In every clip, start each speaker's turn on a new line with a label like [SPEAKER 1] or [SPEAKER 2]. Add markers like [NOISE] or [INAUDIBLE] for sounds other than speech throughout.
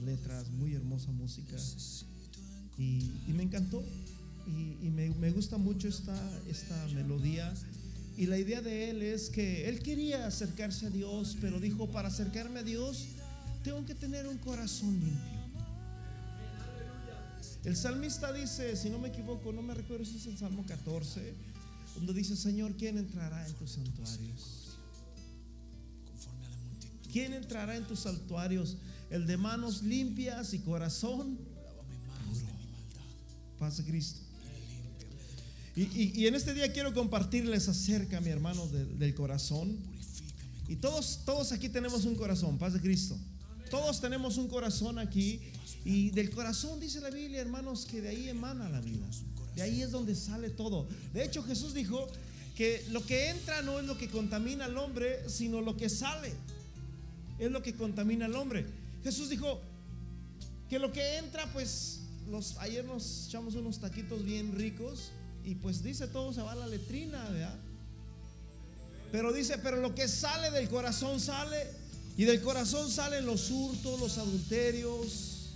[SPEAKER 1] letras, muy hermosa música. Y, me encantó. Y, me, gusta mucho esta, esta melodía. Y la idea de él es que él quería acercarse a Dios, pero dijo, para acercarme a Dios, tengo que tener un corazón limpio. El salmista dice, si no me equivoco, no me recuerdo si es el Salmo 14, donde dice, Señor, ¿quién entrará en tus santuarios? ¿Quién entrará en tus santuarios? El de manos limpias y corazón puro. Paz de Cristo. Y, en este día quiero compartirles acerca, mi hermano, del corazón. Y todos, todos aquí tenemos un corazón, paz de Cristo. Todos tenemos un corazón aquí. Y del corazón dice la Biblia, hermanos, que de ahí emana la vida. De ahí es donde sale todo. De hecho, Jesús dijo que lo que entra no es lo que contamina al hombre, sino lo que sale. Es lo que contamina al hombre. Jesús dijo que lo que entra, pues, los, ayer nos echamos unos taquitos bien ricos y pues dice todo se va a la letrina, ¿verdad? Pero dice, pero lo que sale del corazón sale y del corazón salen los hurtos, los adulterios,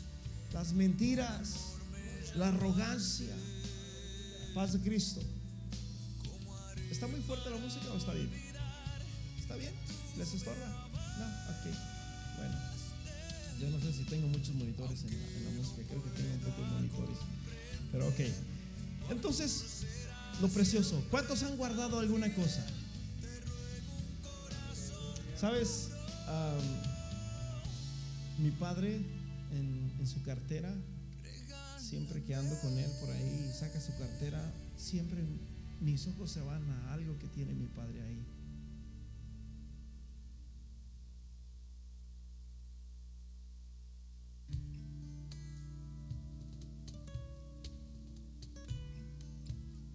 [SPEAKER 1] las mentiras, la arrogancia. Paz de Cristo. ¿Está muy fuerte la música o está bien? ¿Está bien? ¿Les estorba? Yo no sé si tengo muchos monitores en la, música, creo que tengo un poco de monitores. Pero ok. Entonces, lo precioso, ¿cuántos han guardado alguna cosa? ¿Sabes? mi padre en, en, su cartera, siempre que ando con él por ahí, saca su cartera, siempre mis ojos se van a algo que tiene mi padre ahí.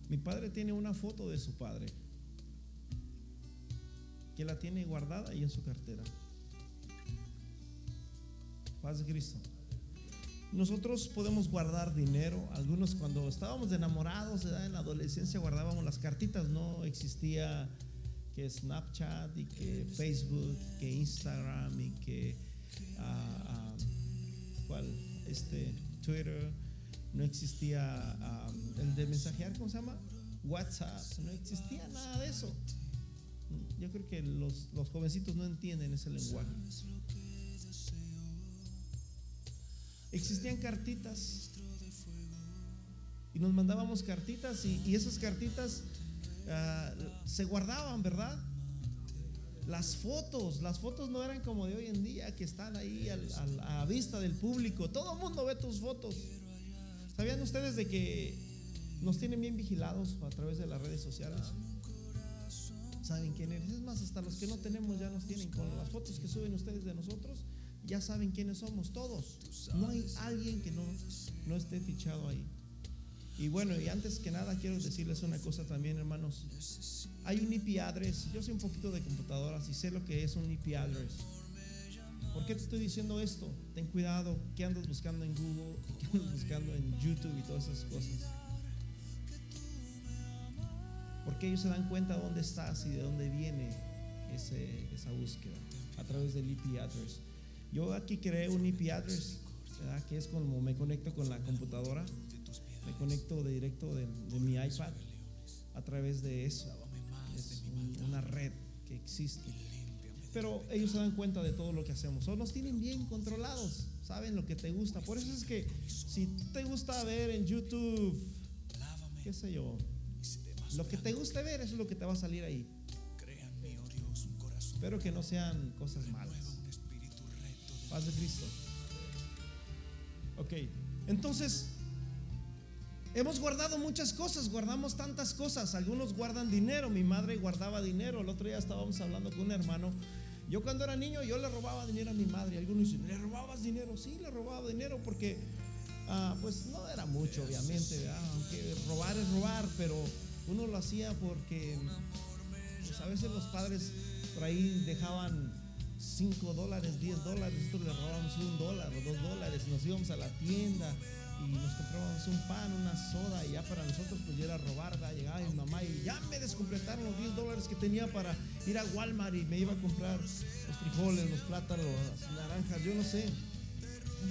[SPEAKER 1] Mi padre tiene una foto de su padre que la tiene guardada ahí en su cartera. Paz de Cristo. Nosotros podemos guardar dinero. Algunos cuando estábamos enamorados en la adolescencia guardábamos las cartitas. No existía que Snapchat y que Facebook, que Instagram y que ah, ah, ¿cuál? Este Twitter no existía el de mensajear, ¿cómo se llama? WhatsApp, no existía nada de eso. Yo creo que los, los jovencitos no entienden ese lenguaje. Existían cartitas y nos mandábamos cartitas y, esas cartitas ah, se guardaban, ¿verdad? Las fotos, las fotos no eran como de hoy en día que están ahí a vista del público. Todo el mundo ve tus fotos. ¿Sabían ustedes de que nos tienen bien vigilados a través de las redes sociales? Saben quién eres. Es más, hasta los que no tenemos ya nos tienen con las fotos que suben ustedes de nosotros. Ya saben quiénes somos todos. No hay alguien que no, no esté fichado ahí. Y bueno, y antes que nada quiero decirles una cosa también, hermanos. Hay un IP address. Yo sé un poquito de computadoras y sé lo que es un IP address. ¿Por qué te estoy diciendo esto? Ten cuidado, ¿qué andas buscando en Google? ¿Qué andas buscando en YouTube y todas esas cosas? Porque ellos se dan cuenta de dónde estás y de dónde viene esa búsqueda a través del IP address. Yo aquí creé un IP address, que es como me conecto con la computadora, me conecto de directo de, mi iPad a través de eso. Es una red que existe pero ellos se dan cuenta de todo lo que hacemos. O nos tienen bien controlados, saben lo que te gusta. Por eso es que si te gusta ver en YouTube, qué sé yo, lo que te guste ver, eso es lo que te va a salir ahí. Espero que no sean cosas malas. Paz de Cristo. Ok, entonces Hemos guardado muchas cosas, guardamos tantas cosas. Algunos guardan dinero. Mi madre guardaba dinero. El otro día estábamos hablando con un hermano yo cuando era niño yo le robaba dinero a mi madre. Algunos dicen, ¿le robabas dinero? Sí, le robaba dinero porque ah, pues no era mucho, obviamente, aunque robar es robar, pero uno lo hacía porque pues, a veces los padres por ahí dejaban 5 dólares, 10 dólares, nosotros le robábamos un dólar o dos dólares, nos íbamos a la tienda y nos comprábamos un pan, una soda y ya para nosotros pues ya era robar, llegaba mi mamá y ya me descompletaron los 10 dólares que tenía para ir a Walmart y me iba a comprar los frijoles, los plátanos, las naranjas, yo no sé.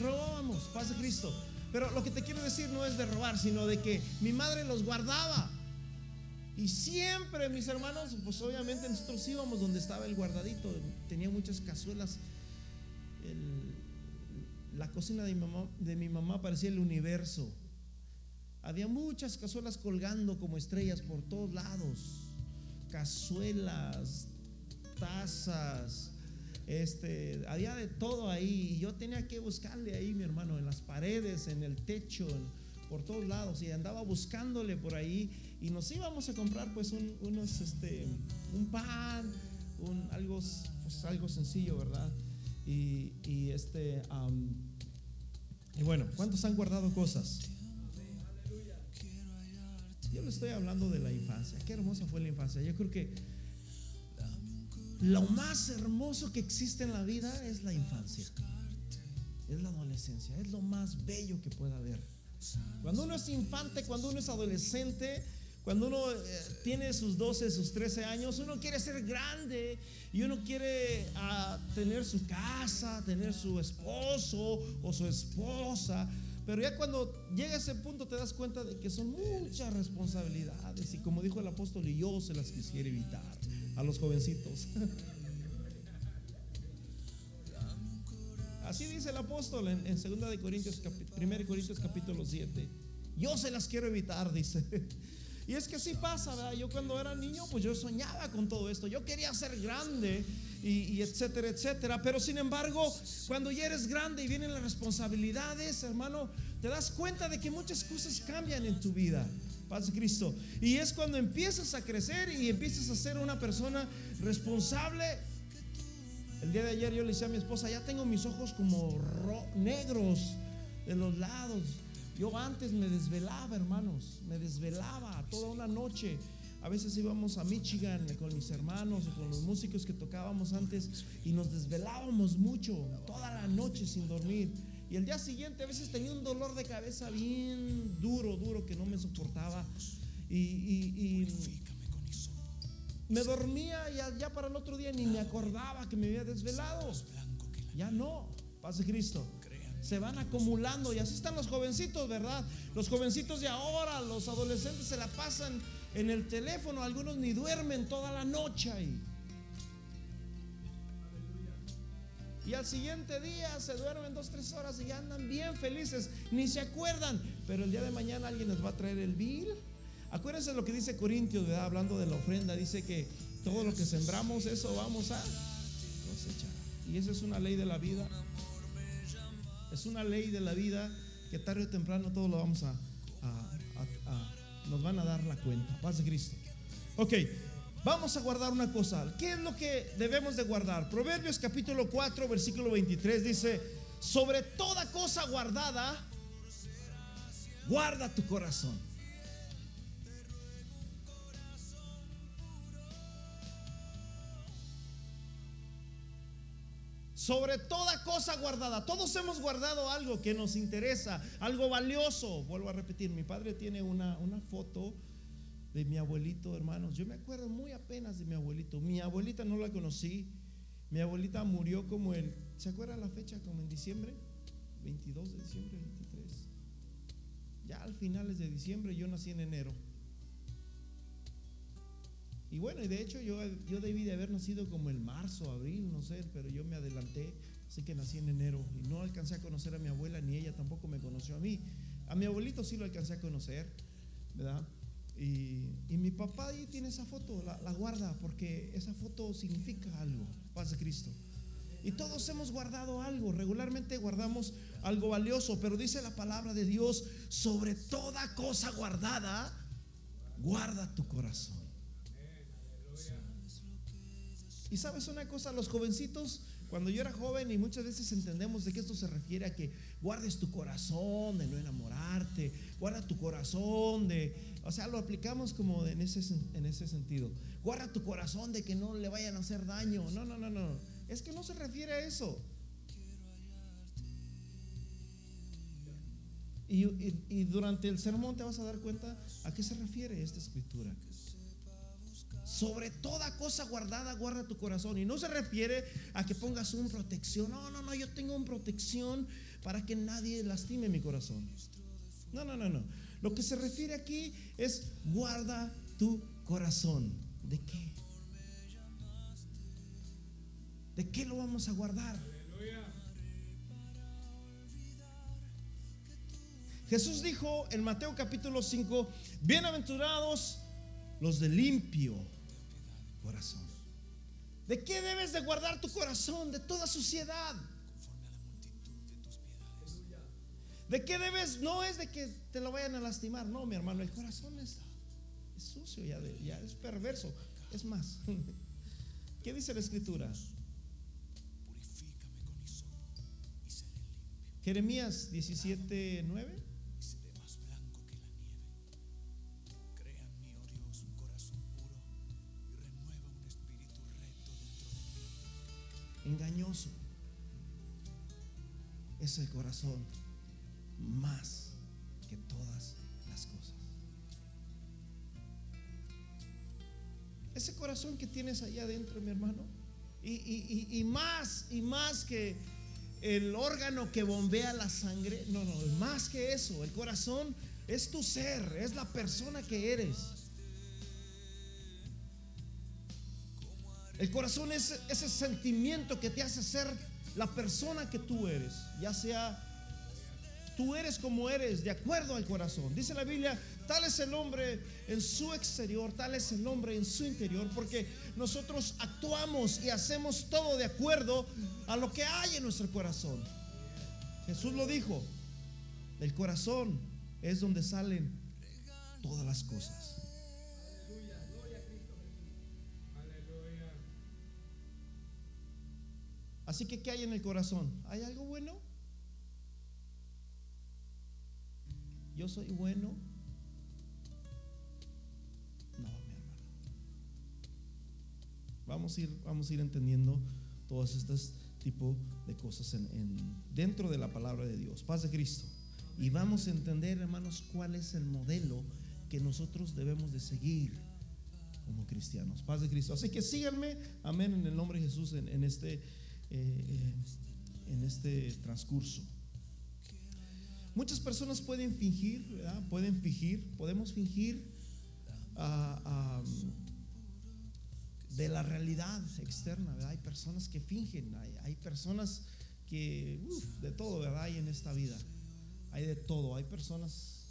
[SPEAKER 1] robábamos, paz de Cristo. Pero lo que te quiero decir no es de robar, sino de que mi madre los guardaba. Y siempre mis hermanos, pues obviamente nosotros íbamos donde estaba el guardadito. Tenía muchas cazuelas. La cocina de mi, mamá, de mi mamá parecía el universo. Había muchas cazuelas colgando como estrellas por todos lados. Cazuelas, tazas, este, había de todo ahí. Y yo tenía que buscarle ahí, mi hermano, en las paredes, en el techo, por todos lados. Y andaba buscándole por ahí. Y nos íbamos a comprar, pues, un, unos, este, un pan, un, algo, pues, algo sencillo, ¿verdad? Y, y este, y bueno, ¿cuántos han guardado cosas? Yo le estoy hablando de la infancia. Qué hermosa fue la infancia. Yo creo que lo más hermoso que existe en la vida es la infancia. Es la adolescencia. Es lo más bello que pueda haber. Cuando uno es infante, cuando uno es adolescente, cuando uno eh, tiene sus 12, sus 13 años, uno quiere ser grande y uno quiere ah, tener su casa, tener su esposo o su esposa. Pero ya cuando llega ese punto te das cuenta de que son muchas responsabilidades y como dijo el apóstol, yo se las quisiera evitar a los jovencitos. [LAUGHS] Así dice el apóstol en, en 2 de Corintios, 1 Corintios capítulo 7. Yo se las quiero evitar, dice. Y es que así pasa, ¿verdad? Yo cuando era niño, pues yo soñaba con todo esto. Yo quería ser grande y, etcétera, etcétera. Pero sin embargo, cuando ya eres grande y vienen las responsabilidades, hermano, te das cuenta de que muchas cosas cambian en tu vida. Paz de Cristo. Y es cuando empiezas a crecer y empiezas a ser una persona responsable. El día de ayer yo le decía a mi esposa, ya tengo mis ojos como negros de los lados. Yo antes me desvelaba, hermanos, me desvelaba toda una noche. A veces íbamos a Michigan con mis hermanos o con los músicos que tocábamos antes y nos desvelábamos mucho, toda la noche sin dormir. Y el día siguiente a veces tenía un dolor de cabeza bien duro, duro, que no me soportaba. Y, me dormía y ya para el otro día ni me acordaba que me había desvelado. Ya no, paz de Cristo. Se van acumulando y así están los jovencitos, ¿verdad? Los jovencitos de ahora, los adolescentes se la pasan en el teléfono, algunos ni duermen toda la noche ahí. Y al siguiente día se duermen dos, tres horas y andan bien felices, ni se acuerdan. Pero el día de mañana alguien les va a traer el bill. Acuérdense lo que dice Corintios, ¿verdad? hablando de la ofrenda. Dice que todo lo que sembramos, eso vamos a cosechar. Y esa es una ley de la vida. Es una ley de la vida que tarde o temprano todo lo vamos a, nos van a dar la cuenta. Paz de Cristo. Ok. Vamos a guardar una cosa. ¿Qué es lo que debemos de guardar? Proverbios capítulo 4, versículo 23 dice, sobre toda cosa guardada, guarda tu corazón. Sobre toda cosa guardada. Todos hemos guardado algo que nos interesa, algo valioso. Vuelvo a repetir, mi padre tiene una, una foto de mi abuelito, hermanos. Yo me acuerdo muy apenas de mi abuelito. Mi abuelita no la conocí. Mi abuelita murió como el, ¿se acuerda la fecha? Como en diciembre, 22 de diciembre, 23. Ya al finales de diciembre, yo nací en enero. Y bueno, y de hecho yo, yo debí de haber nacido como el marzo, abril, no sé, pero yo me adelanté, así que nací en enero y no alcancé a conocer a mi abuela, ni ella tampoco me conoció a mí. A mi abuelito sí lo alcancé a conocer, ¿verdad? Y, mi papá ahí tiene esa foto, la, guarda, porque esa foto significa algo, paz de Cristo. Y todos hemos guardado algo, regularmente guardamos algo valioso, pero dice la palabra de Dios, sobre toda cosa guardada, guarda tu corazón. Y sabes una cosa, los jovencitos cuando yo era joven y muchas veces entendemos de que esto se refiere a que guardes tu corazón de no enamorarte, guarda tu corazón de, o sea, lo aplicamos como en ese, en ese sentido. Guarda tu corazón de que no le vayan a hacer daño. No, no, no, no. Es que no se refiere a eso. Y, y, durante el sermón te vas a dar cuenta a qué se refiere esta escritura. Sobre toda cosa guardada, guarda tu corazón. Y no se refiere a que pongas un protección. No, no, no, yo tengo un protección para que nadie lastime mi corazón. No, no, no, no. Lo que se refiere aquí es guarda tu corazón. ¿De qué? ¿De qué lo vamos a guardar? Jesús dijo en Mateo capítulo 5, bienaventurados los de limpio corazón. ¿De qué debes de guardar tu corazón? De toda suciedad. ¿De qué debes? No es de que te lo vayan a lastimar, no, mi hermano, el corazón es, sucio, ya, ya es perverso. Es más, [LAUGHS] ¿qué dice la escritura? Jeremías 17, 9. Engañoso es el corazón más que todas las cosas. Ese corazón que tienes allá adentro, mi hermano, y, más, y más que el órgano que bombea la sangre, no, no, más que eso, el corazón es tu ser, es la persona que eres. El corazón es ese sentimiento que te hace ser la persona que tú eres, ya sea tú eres como eres, de acuerdo al corazón. Dice la Biblia, tal es el hombre en su exterior, tal es el hombre en su interior, porque nosotros actuamos y hacemos todo de acuerdo a lo que hay en nuestro corazón. Jesús lo dijo, el corazón es donde salen todas las cosas. Así que, ¿qué hay en el corazón? ¿Hay algo bueno? ¿Yo soy bueno? No, mi hermano. Vamos a ir, vamos a ir entendiendo todos estos tipos de cosas en, dentro de la palabra de Dios. Paz de Cristo. Y vamos a entender, hermanos, cuál es el modelo que nosotros debemos de seguir como cristianos. Paz de Cristo. Así que síganme, amén, en el nombre de Jesús en este eh, en este transcurso. Muchas personas pueden fingir. Pueden fingir, podemos fingir ah, ah, de la realidad externa. Hay personas que fingen, hay, personas que, de todo, ¿verdad? Hay en esta vida, hay de todo, hay personas,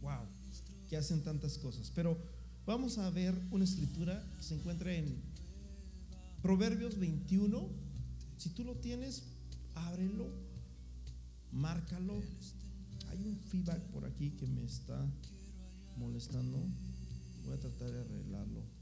[SPEAKER 1] wow, que hacen tantas cosas. Pero vamos a ver una escritura que se encuentra en Proverbios 21 si tú lo tienes, ábrelo, márcalo. Hay un feedback por aquí que me está molestando. Voy a tratar de arreglarlo.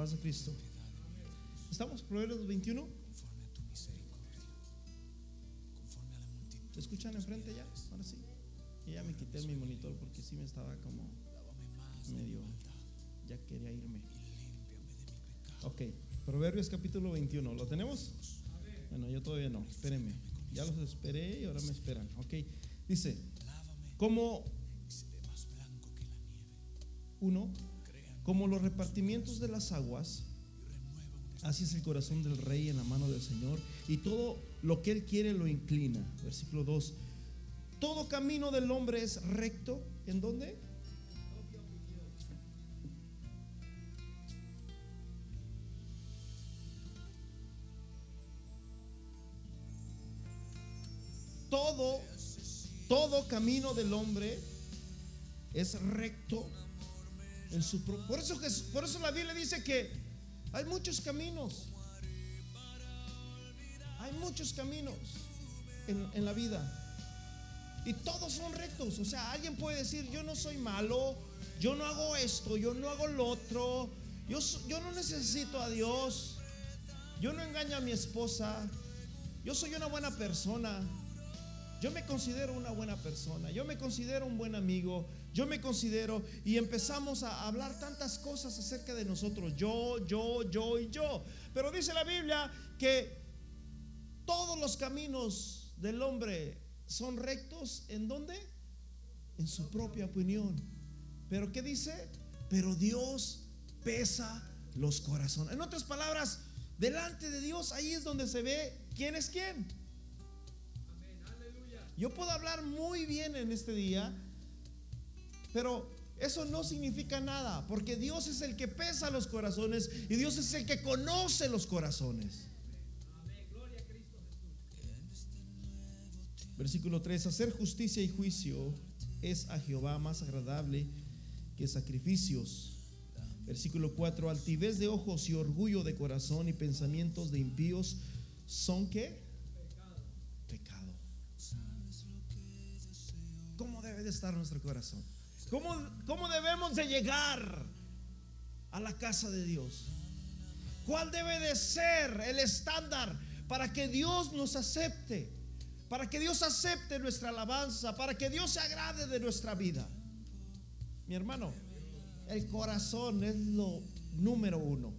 [SPEAKER 1] Paz de Cristo. ¿Estamos? Proverbios 21. ¿Te escuchan enfrente ya? Ahora sí. Y ya me quité mi monitor porque sí me estaba como medio. Ya quería irme. Ok, Proverbios capítulo 21. ¿Lo tenemos? Bueno, yo todavía no. Espérenme. Ya los esperé y ahora me esperan. Ok, dice: Como uno como los repartimientos de las aguas, así es el corazón del rey en la mano del Señor, y todo lo que él quiere lo inclina. Versículo 2. Todo camino del hombre es recto. ¿En dónde? Todo, todo camino del hombre es recto por, eso, por eso la Biblia dice que hay muchos caminos. Hay muchos caminos en, la vida. Y todos son rectos. O sea, alguien puede decir, yo no soy malo, yo no hago esto, yo no hago lo otro, yo, yo no necesito a Dios, yo no engaño a mi esposa, yo soy una buena persona. Yo me considero una buena persona, yo me considero un buen amigo, yo me considero y empezamos a hablar tantas cosas acerca de nosotros, yo, yo, yo y yo. Pero dice la Biblia que todos los caminos del hombre son rectos en dónde? En su propia opinión. Pero ¿qué dice? Pero Dios pesa los corazones. En otras palabras, delante de Dios ahí es donde se ve quién es quién. Yo puedo hablar muy bien en este día, pero eso no significa nada, porque Dios es el que pesa los corazones y Dios es el que conoce los corazones. Versículo 3, hacer justicia y juicio es a Jehová más agradable que sacrificios. Versículo 4, altivez de ojos y orgullo de corazón y pensamientos de impíos son qué? ¿Cómo debe de estar nuestro corazón? ¿Cómo, ¿Cómo debemos de llegar a la casa de Dios? ¿Cuál debe de ser el estándar para que Dios nos acepte? Para que Dios acepte nuestra alabanza, para que Dios se agrade de nuestra vida. Mi hermano, el corazón es lo número uno.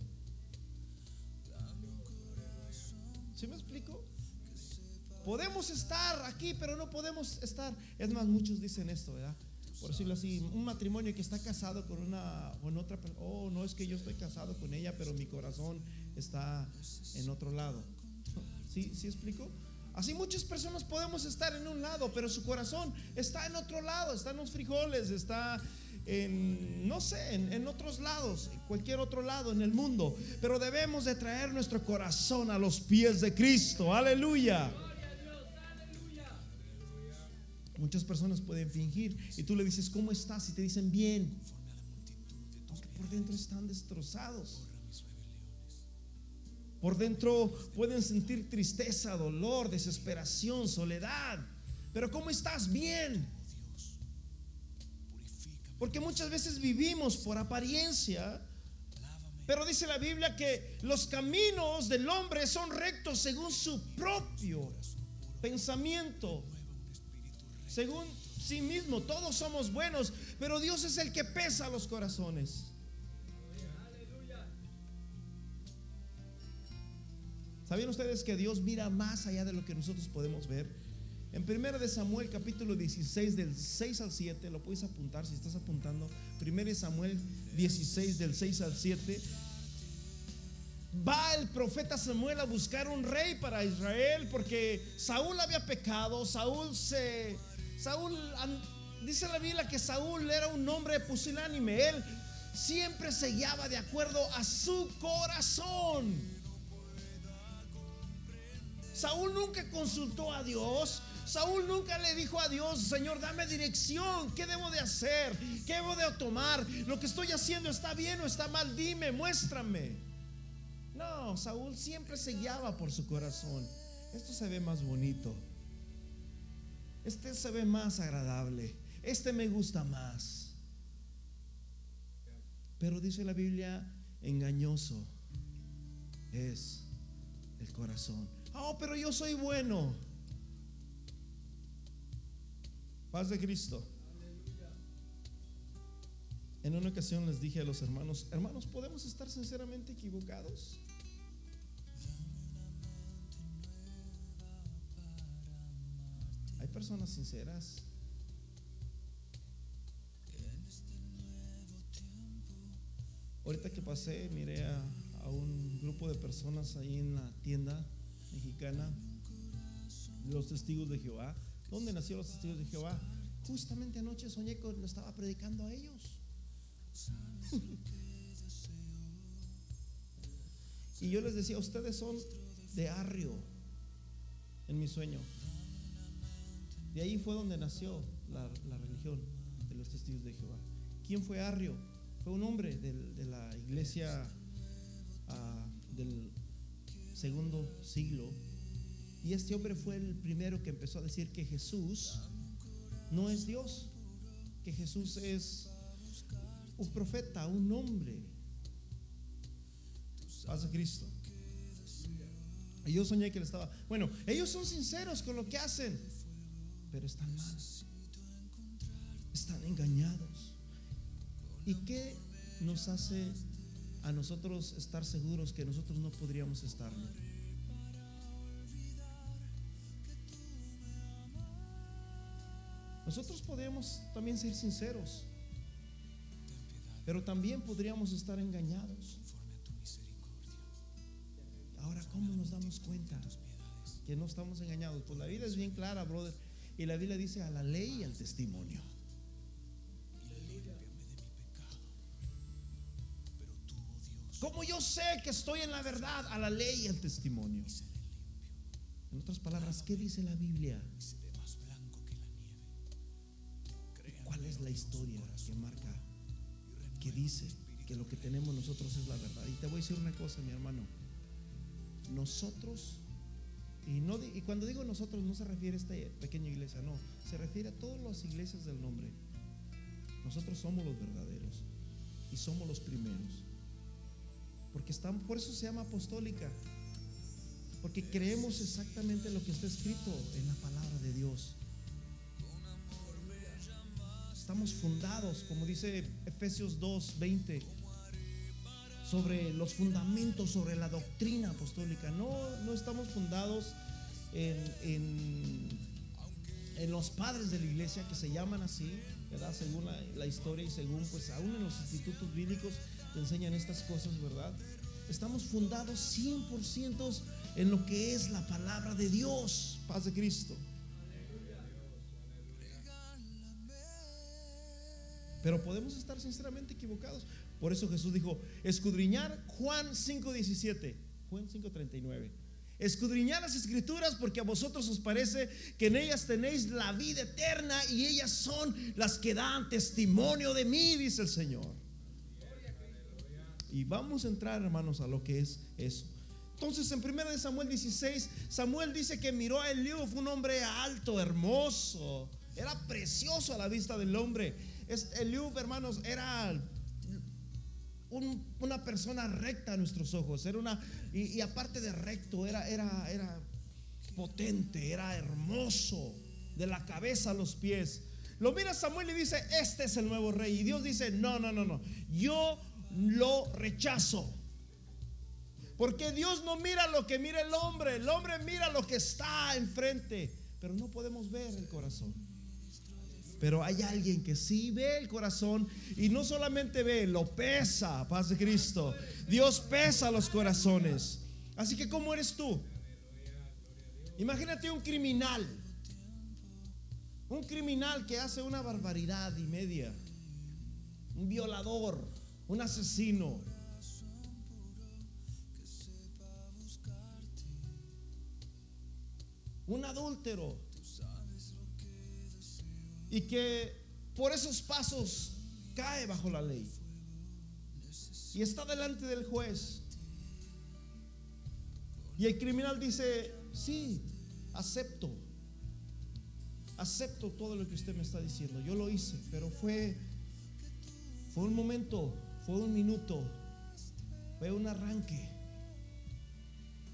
[SPEAKER 1] ¿Sí me explico? Podemos estar aquí, pero no podemos estar. Es más, muchos dicen esto, ¿verdad? Por decirlo así, un matrimonio que está casado con una con otra oh, no es que yo estoy casado con ella, pero mi corazón está en otro lado. [LAUGHS] ¿Sí, sí explico? Así muchas personas podemos estar en un lado, pero su corazón está en otro lado, está en los frijoles, está en, no sé, en, en, otros lados, cualquier otro lado en el mundo. Pero debemos de traer nuestro corazón a los pies de Cristo. Aleluya. Muchas personas pueden fingir y tú le dices, ¿cómo estás? Y te dicen, bien. Aunque por dentro están destrozados. Por dentro pueden sentir tristeza, dolor, desesperación, soledad. Pero ¿cómo estás? Bien. Porque muchas veces vivimos por apariencia. Pero dice la Biblia que los caminos del hombre son rectos según su propio pensamiento según sí mismo. Todos somos buenos, pero Dios es el que pesa los corazones. ¿Sabían ustedes que Dios mira más allá de lo que nosotros podemos ver? En 1 de Samuel capítulo 16 del 6 al 7, lo puedes apuntar si estás apuntando. 1 de Samuel 16 del 6 al 7. Va el profeta Samuel a buscar un rey para Israel porque Saúl había pecado, Saúl se Saúl, dice la Biblia que Saúl era un hombre pusilánime. Él siempre se guiaba de acuerdo a su corazón. Saúl nunca consultó a Dios. Saúl nunca le dijo a Dios, Señor, dame dirección, ¿qué debo de hacer? ¿Qué debo de tomar? ¿Lo que estoy haciendo está bien o está mal? Dime, muéstrame. No, Saúl siempre se guiaba por su corazón. Esto se ve más bonito. Este se ve más agradable. Este me gusta más. Pero dice la Biblia, engañoso es el corazón. Oh, pero yo soy bueno. Paz de Cristo. En una ocasión les dije a los hermanos, hermanos, ¿podemos estar sinceramente equivocados? Personas sinceras. Ahorita que pasé, miré a, un grupo de personas ahí en la tienda mexicana, los testigos de Jehová. ¿Dónde nacieron los testigos de Jehová? Justamente anoche soñé que lo estaba predicando a ellos. [LAUGHS] y yo les decía, ustedes son de arrio en mi sueño. De ahí fue donde nació la, religión de los testigos de Jehová. ¿Quién fue Arrio? Fue un hombre de la iglesia ah, del segundo siglo. Y este hombre fue el primero que empezó a decir que Jesús no es Dios, que Jesús es un profeta, un hombre. Paz de Cristo. Y yo soñé que le estaba. Bueno, ellos son sinceros con lo que hacen, pero están mal. Están engañados. ¿Y qué nos hace a nosotros estar seguros que nosotros no podríamos estarlo? Nosotros podemos también ser sinceros, pero también podríamos estar engañados. Ahora, ¿cómo nos damos cuenta que no estamos engañados? Pues la Biblia es bien clara, brother. Y la Biblia dice a la ley y al testimonio. Como yo sé que estoy en la verdad, a la ley y al testimonio. En otras palabras, ¿qué dice la Biblia? ¿Cuál es la historia que marca, que dice que lo que tenemos nosotros es la verdad? Y te voy a decir una cosa, mi hermano. Nosotros, y, cuando digo nosotros no se refiere a esta pequeña iglesia, no, se refiere a todas las iglesias del nombre. Nosotros somos los verdaderos y somos los primeros. Porque estamos, por eso se llama apostólica. Porque creemos exactamente lo que está escrito en la palabra de Dios. Estamos fundados, como dice Efesios 2, 20, sobre los fundamentos, sobre la doctrina apostólica. No, no estamos fundados en, en, los padres de la iglesia que se llaman así, ¿verdad? Según la, la historia y según, pues, aún en los institutos bíblicos te enseñan estas cosas, ¿verdad? Estamos fundados 100% en lo que es la palabra de Dios, paz de Cristo. Pero podemos estar sinceramente equivocados. Por eso Jesús dijo, escudriñar Juan 5:17, Juan 5:39. Escudriñar las escrituras porque a vosotros os parece que en ellas tenéis la vida eterna y ellas son las que dan testimonio de mí, dice el Señor. Y vamos a entrar, hermanos, a lo que es eso. Entonces, en 1 Samuel 16, Samuel dice que miró a Eliú, fue un hombre alto, hermoso, era precioso a la vista del hombre. Eliú, hermanos, era un, una persona recta a nuestros ojos, era una, y, y aparte de recto, era, era, era potente, era hermoso, de la cabeza a los pies. Lo mira Samuel y dice, este es el nuevo rey. Y Dios dice, no, no, no, no, yo lo rechazo. Porque Dios no mira lo que mira el hombre, el hombre mira lo que está enfrente, pero no podemos ver el corazón. Pero hay alguien que sí ve el corazón y no solamente ve, lo pesa, paz de Cristo. Dios pesa los corazones. Así que, ¿cómo eres tú? Imagínate un criminal. Un criminal que hace una barbaridad y media. Un violador, un asesino. Un adúltero y que por esos pasos cae bajo la ley y está delante del juez. Y el criminal dice, sí, acepto, acepto todo lo que usted me está diciendo. Yo lo hice, pero fue, fue un momento, fue un minuto, fue un arranque.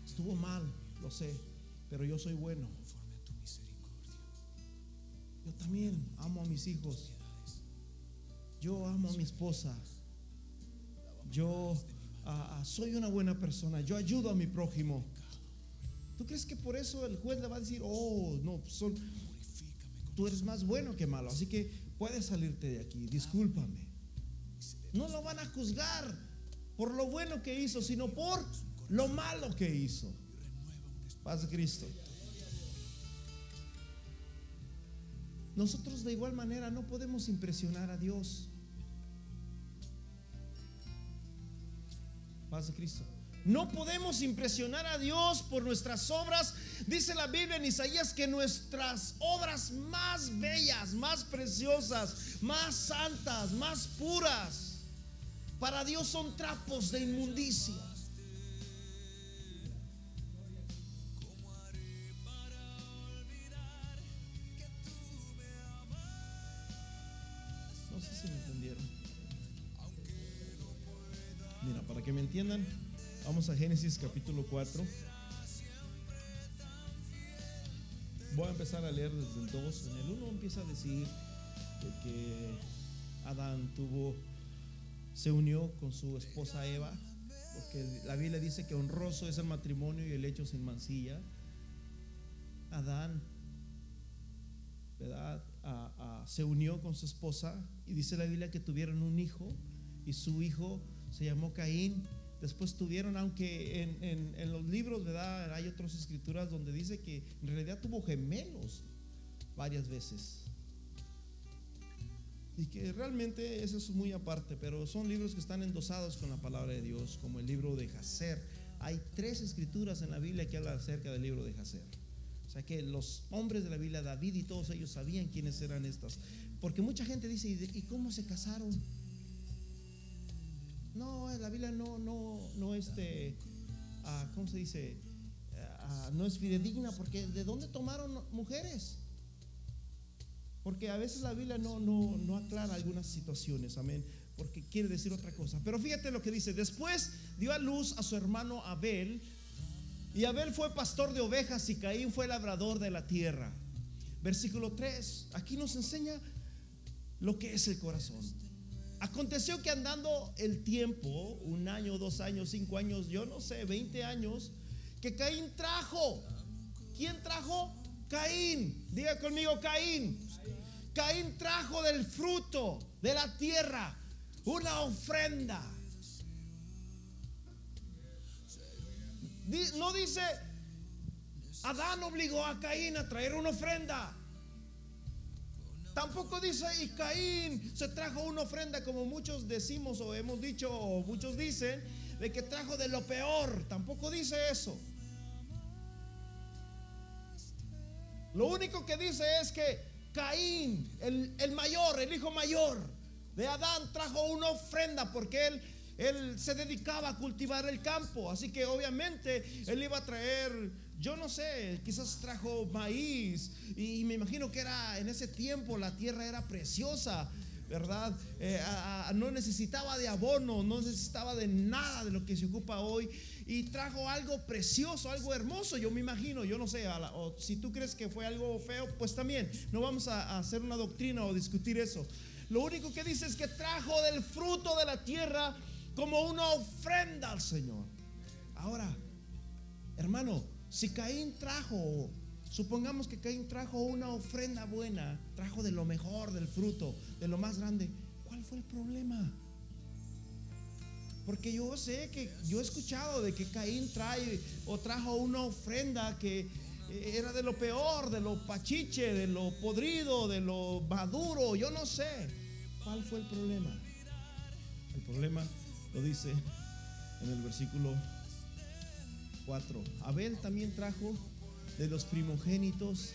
[SPEAKER 1] Estuvo mal, lo sé, pero yo soy bueno. Yo también amo a mis hijos. Yo amo a mi esposa. Yo uh, soy una buena persona. Yo ayudo a mi prójimo. ¿Tú crees que por eso el juez le va a decir, oh, no, tú eres más bueno que malo, así que puedes salirte de aquí, discúlpame? No lo van a juzgar por lo bueno que hizo, sino por lo malo que hizo. Paz Cristo. Nosotros de igual manera no podemos impresionar a Dios. Paz de Cristo. No podemos impresionar a Dios por nuestras obras. Dice la Biblia en Isaías que nuestras obras más bellas, más preciosas, más santas, más puras, para Dios son trapos de inmundicia. Entiendan, vamos a Génesis capítulo 4. Voy a empezar a leer desde el 2. En el 1 empieza a decir de que Adán tuvo, se unió con su esposa Eva, porque la Biblia dice que honroso es el matrimonio y el hecho sin mancilla. Adán, ¿verdad? se unió con su esposa y dice la Biblia que tuvieron un hijo y su hijo se llamó Caín. Después tuvieron, aunque en, los libros, ¿verdad? Hay otras escrituras donde dice que en realidad tuvo gemelos varias veces. Y que realmente eso es muy aparte, pero son libros que están endosados con la palabra de Dios, como el libro de Jacer. Hay tres escrituras en la Biblia que hablan acerca del libro de Jacer. O sea que los hombres de la Biblia, David y todos ellos sabían quiénes eran estas. Porque mucha gente dice, ¿y cómo se casaron? No, la Biblia no, no, no, este, ah, ¿cómo se dice? Ah, no es fidedigna porque ¿de dónde tomaron mujeres? Porque a veces la Biblia no, no, no aclara algunas situaciones, amén, porque quiere decir otra cosa. Pero fíjate lo que dice, después dio a luz a su hermano Abel, y Abel fue pastor de ovejas y Caín fue labrador de la tierra. Versículo 3, aquí nos enseña lo que es el corazón. Aconteció que andando el tiempo, un año, dos años, cinco años, yo no sé, 20 años, que Caín trajo. ¿Quién trajo? Caín. Diga conmigo, Caín. Caín trajo del fruto de la tierra una ofrenda. No dice, Adán obligó a Caín a traer una ofrenda. Tampoco dice, y Caín se trajo una ofrenda como muchos decimos o hemos dicho o muchos dicen, de que trajo de lo peor. Tampoco dice eso. Lo único que dice es que Caín, el, el mayor, el hijo mayor de Adán, trajo una ofrenda porque él él se dedicaba a cultivar el campo, así que obviamente él iba a traer, yo no sé, quizás trajo maíz y me imagino que era en ese tiempo la tierra era preciosa. ¿Verdad? Eh, no necesitaba de abono, no necesitaba de nada de lo que se ocupa hoy. Y trajo algo precioso, algo hermoso, yo me imagino, yo no sé, o si tú crees que fue algo feo, pues también, no vamos a hacer una doctrina o discutir eso. Lo único que dice es que trajo del fruto de la tierra como una ofrenda al Señor. Ahora, hermano, si Caín trajo, supongamos que Caín trajo una ofrenda buena, trajo de lo mejor, del fruto, de lo más grande, ¿cuál fue el problema? Porque yo sé que yo he escuchado de que Caín trae o trajo una ofrenda que era de lo peor, de lo pachiche, de lo podrido, de lo maduro, yo no sé. ¿Cuál fue el problema? El problema lo dice en el versículo 4. Abel también trajo de los primogénitos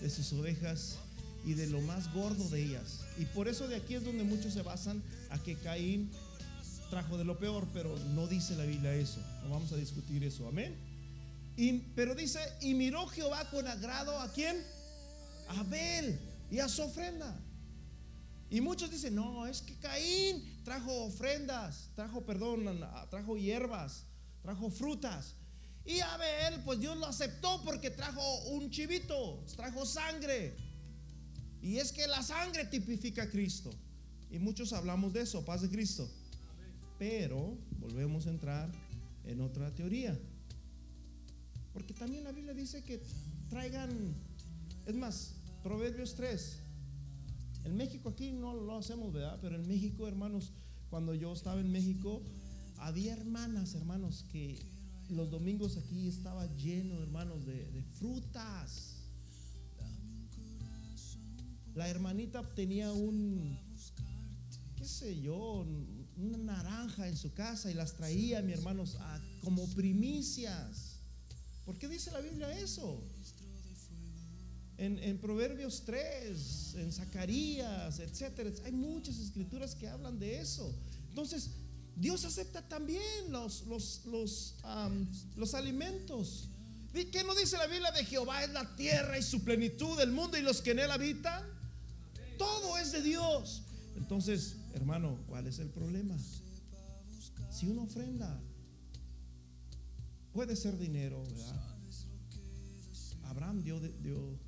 [SPEAKER 1] de sus ovejas y de lo más gordo de ellas. Y por eso de aquí es donde muchos se basan a que Caín trajo de lo peor, pero no dice la Biblia eso. No vamos a discutir eso. Amén. Y, pero dice, y miró Jehová con agrado a quién? A Abel y a su ofrenda. Y muchos dicen, no, es que Caín trajo ofrendas, trajo, perdón, trajo hierbas, trajo frutas. Y Abel, pues Dios lo aceptó porque trajo un chivito, trajo sangre. Y es que la sangre tipifica a Cristo. Y muchos hablamos de eso, paz de Cristo. Pero volvemos a entrar en otra teoría. Porque también la Biblia dice que traigan, es más, Proverbios 3, en México aquí no lo hacemos, ¿verdad? Pero en México, hermanos, cuando yo estaba en México, había hermanas, hermanos, que los domingos aquí estaba lleno, hermanos, de, de frutas. La hermanita tenía un, qué sé yo, una naranja en su casa y las traía, mi hermanos, como primicias. ¿Por qué dice la Biblia eso? en, Proverbios 3, en Zacarías, etcétera. Hay muchas escrituras que hablan de eso. Entonces, Dios acepta también los, los, los, los alimentos. ¿Qué no dice la Biblia de Jehová es la tierra y su plenitud, el mundo y los que en él habitan? Todo es de Dios. Entonces, hermano, ¿cuál es el problema? Si una ofrenda puede ser dinero, ¿verdad? Abraham dio, dio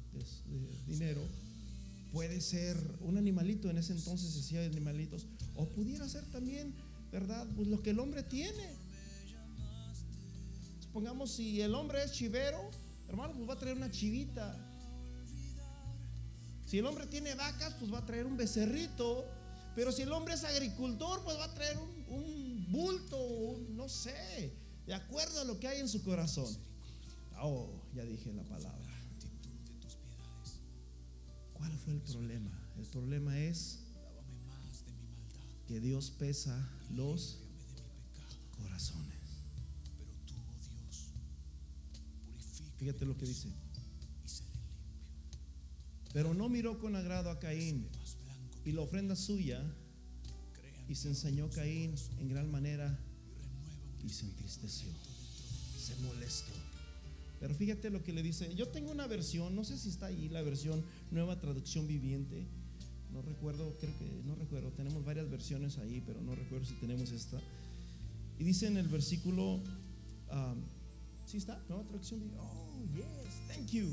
[SPEAKER 1] dinero, puede ser un animalito, en ese entonces se hacía animalitos, o pudiera ser también, ¿verdad? Pues lo que el hombre tiene. Supongamos si el hombre es chivero, hermano, pues va a traer una chivita. Si el hombre tiene vacas, pues va a traer un becerrito. Pero si el hombre es agricultor, pues va a traer un, bulto, no sé, de acuerdo a lo que hay en su corazón. Oh, ya dije la palabra. ¿Cuál fue el problema? El problema es que Dios pesa los corazones. Fíjate lo que dice. Pero no miró con agrado a Caín y la ofrenda suya y se ensañó Caín en gran manera y se entristeció, se molestó. Pero fíjate lo que le dice. Yo tengo una versión, no sé si está ahí la versión nueva traducción viviente. No recuerdo, creo que no recuerdo. Tenemos varias versiones ahí, pero no recuerdo si tenemos esta. Y dice en el versículo, um, ¿sí está? Nueva traducción. Oh, yes, thank you.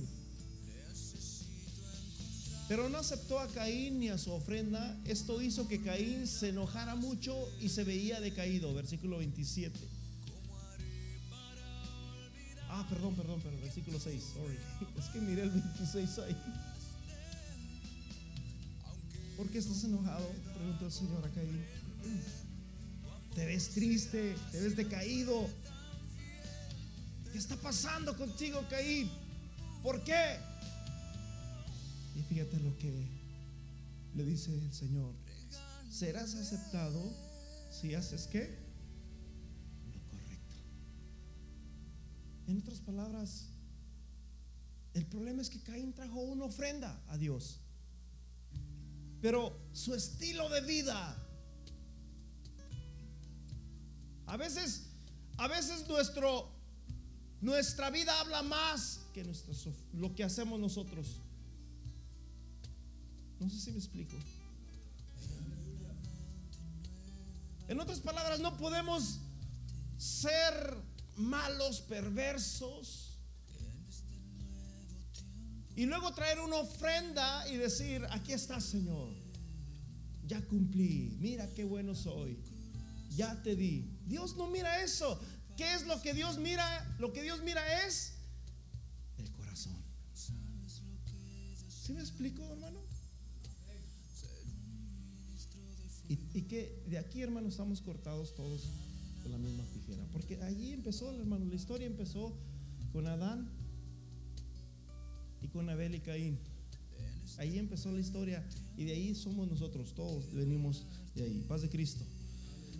[SPEAKER 1] Pero no aceptó a Caín ni a su ofrenda. Esto hizo que Caín se enojara mucho y se veía decaído. Versículo 27. Ah, perdón, perdón, perdón. Versículo 6. Sorry. [LAUGHS] Es que miré el 26 ahí. ¿Por qué estás enojado? Preguntó el Señor a Caín. Te ves triste, te ves decaído. ¿Qué está pasando contigo, Caín? ¿Por qué? Y fíjate lo que le dice el Señor. Serás aceptado si haces qué? Lo correcto. En otras palabras, el problema es que Caín trajo una ofrenda a Dios. Pero su estilo de vida a veces a veces nuestro nuestra vida habla más que lo que hacemos nosotros. No sé si me explico. En otras palabras, no podemos ser malos, perversos. Y luego traer una ofrenda y decir, aquí está Señor. Ya cumplí. Mira qué bueno soy. Ya te di. Dios no mira eso. ¿Qué es lo que Dios mira? Lo que Dios mira es el corazón. ¿Sí me explico, hermano? Y, que de aquí, hermano, estamos cortados todos con la misma tijera. Porque allí empezó, hermano, la historia empezó con Adán y con Abel y Caín. Ahí empezó la historia y de ahí somos nosotros, todos venimos de ahí. Paz de Cristo.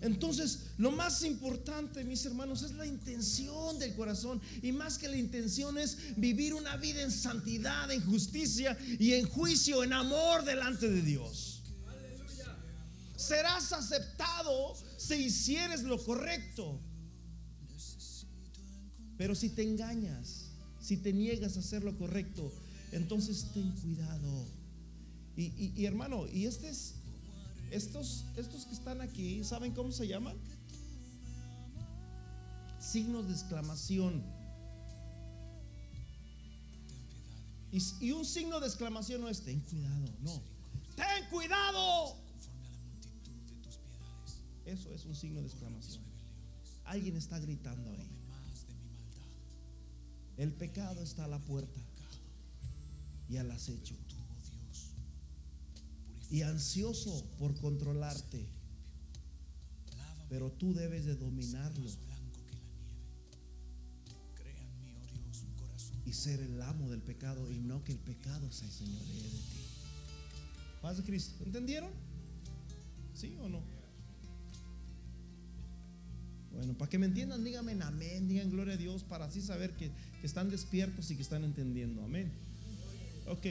[SPEAKER 1] Entonces, lo más importante, mis hermanos, es la intención del corazón. Y más que la intención es vivir una vida en santidad, en justicia y en juicio, en amor delante de Dios serás aceptado si hicieres lo correcto. Pero si te engañas, si te niegas a hacer lo correcto, entonces ten cuidado. Y, hermano, y este es, estos, estos que están aquí, ¿saben cómo se llaman? Signos de exclamación. Y, y un signo de exclamación no es ten cuidado, no. Ten cuidado. Eso es un signo de exclamación. Alguien está gritando ahí. El pecado está a la puerta y al acecho. Y ansioso por controlarte. Pero tú debes de dominarlo. Y ser el amo del pecado y no que el pecado se señoree de ti. Paz de Cristo. ¿Entendieron? ¿Sí o no? Bueno, para que me entiendan, díganme amén, digan gloria a Dios, para así saber que, están despiertos y que están entendiendo. Amén. Ok,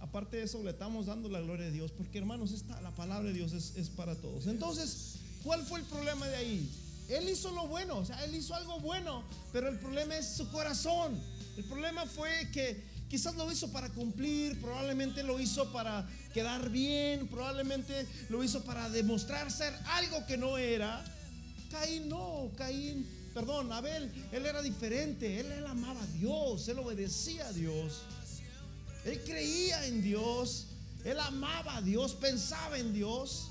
[SPEAKER 1] aparte de eso, le estamos dando la gloria a Dios, porque hermanos, esta, la palabra de Dios es, para todos. Entonces, ¿cuál fue el problema de ahí? Él hizo lo bueno, o sea, él hizo algo bueno, pero el problema es su corazón. El problema fue que, quizás lo hizo para cumplir, probablemente lo hizo para quedar bien, probablemente lo hizo para demostrar ser algo que no era. Caín no, Caín, perdón, Abel, él era diferente, él, amaba a Dios, él obedecía a Dios, él creía en Dios, él amaba a Dios, pensaba en Dios.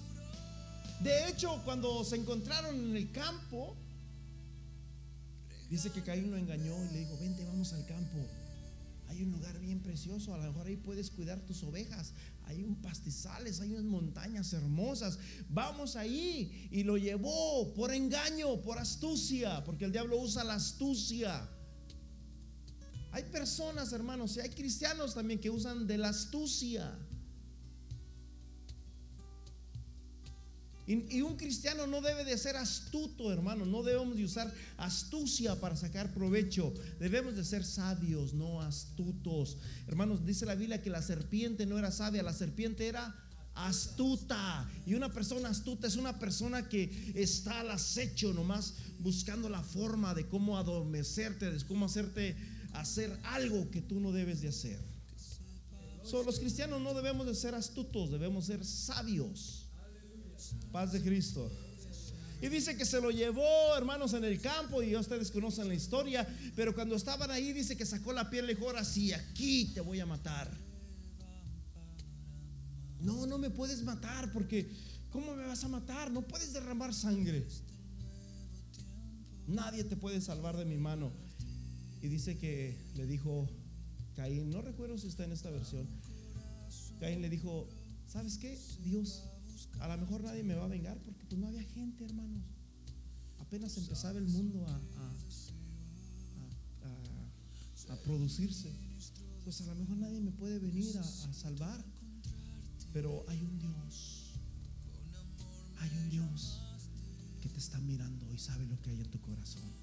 [SPEAKER 1] De hecho, cuando se encontraron en el campo, dice que Caín lo engañó y le dijo, vente, vamos al campo. Hay un lugar bien precioso, a lo mejor ahí puedes cuidar tus ovejas. Hay un pastizales, hay unas montañas hermosas. Vamos ahí. Y lo llevó por engaño, por astucia, porque el diablo usa la astucia. Hay personas, hermanos, y hay cristianos también que usan de la astucia. Y, un cristiano no debe de ser astuto, hermano. No debemos de usar astucia para sacar provecho. Debemos de ser sabios, no astutos. Hermanos, dice la Biblia que la serpiente no era sabia, la serpiente era astuta. Y una persona astuta es una persona que está al acecho nomás buscando la forma de cómo adormecerte, de cómo hacerte hacer algo que tú no debes de hacer. los cristianos no debemos de ser astutos, debemos ser sabios. Paz de Cristo. Y dice que se lo llevó, hermanos, en el campo, y ustedes conocen la historia, pero cuando estaban ahí dice que sacó la piel y dijo, ahora sí, aquí te voy a matar. No, no me puedes matar porque, ¿cómo me vas a matar? No puedes derramar sangre. Nadie te puede salvar de mi mano. Y dice que le dijo Caín, no recuerdo si está en esta versión, Caín le dijo, ¿sabes qué? Dios a lo mejor nadie me va a vengar porque pues no había gente, hermanos. Apenas empezaba el mundo a, a, producirse. Pues a lo mejor nadie me puede venir a, salvar. Pero hay un Dios. Hay un Dios que te está mirando y sabe lo que hay en tu corazón.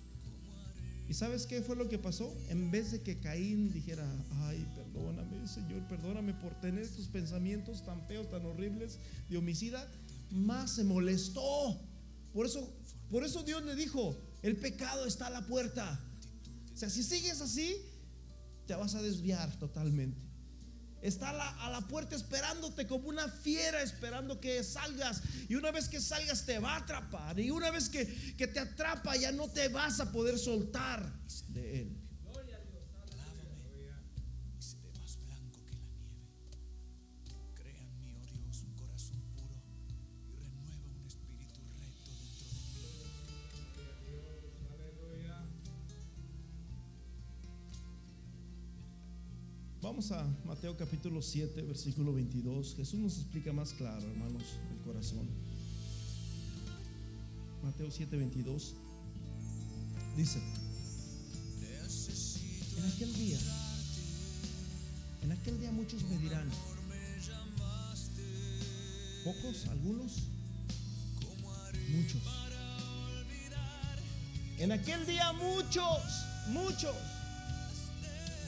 [SPEAKER 1] ¿Y sabes qué fue lo que pasó? En vez de que Caín dijera, ay, perdóname, Señor, perdóname por tener estos pensamientos tan feos, tan horribles de homicida, más se molestó. Por eso, por eso Dios le dijo, el pecado está a la puerta. O sea, si sigues así, te vas a desviar totalmente. Está a la, puerta esperándote como una fiera, esperando que salgas. Y una vez que salgas te va a atrapar. Y una vez que, que te atrapa ya no te vas a poder soltar de él. Vamos a Mateo capítulo 7, versículo 22. Jesús nos explica más claro, hermanos, el corazón. Mateo 7, 22. Dice, en aquel día, en aquel día muchos me dirán, pocos, algunos, muchos. En aquel día muchos, muchos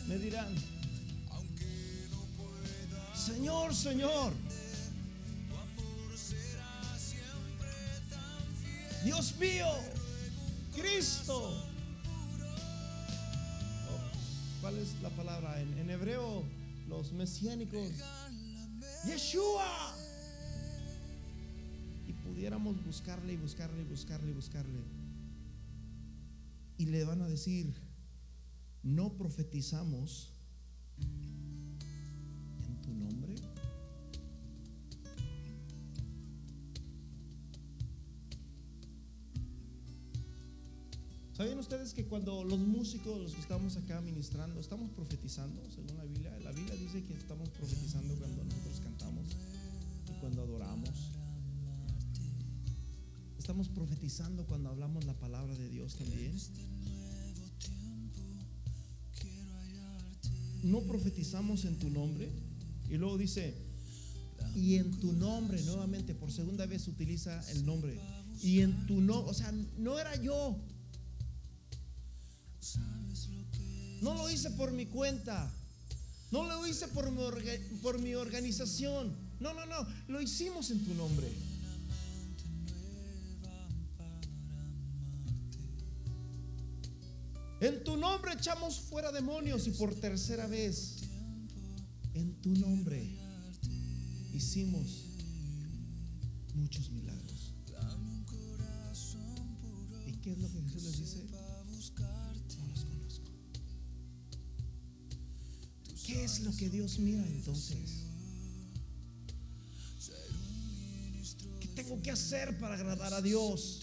[SPEAKER 1] me dirán, Señor, Señor. Dios mío, Cristo. ¿Cuál es la palabra? En, en hebreo, los mesiánicos. Yeshua. Y pudiéramos buscarle y buscarle y buscarle y buscarle. Y le van a decir, no profetizamos ¿Saben ustedes que cuando los músicos, los que estamos acá ministrando, estamos profetizando, según la Biblia? La Biblia dice que estamos profetizando cuando nosotros cantamos y cuando adoramos. Estamos profetizando cuando hablamos la palabra de Dios también. No profetizamos en tu nombre. Y luego dice, y en tu nombre, nuevamente, por segunda vez utiliza el nombre. Y en tu nombre, o sea, no era yo, no lo hice por mi cuenta. No lo hice por mi, por mi organización. No, no, no. Lo hicimos en tu nombre. En tu nombre echamos fuera demonios y por tercera vez en tu nombre hicimos muchos milagros. ¿Y qué es lo que Jesús les dice? No los conozco. ¿Qué es lo que Dios mira entonces? ¿Qué tengo que hacer para agradar a Dios?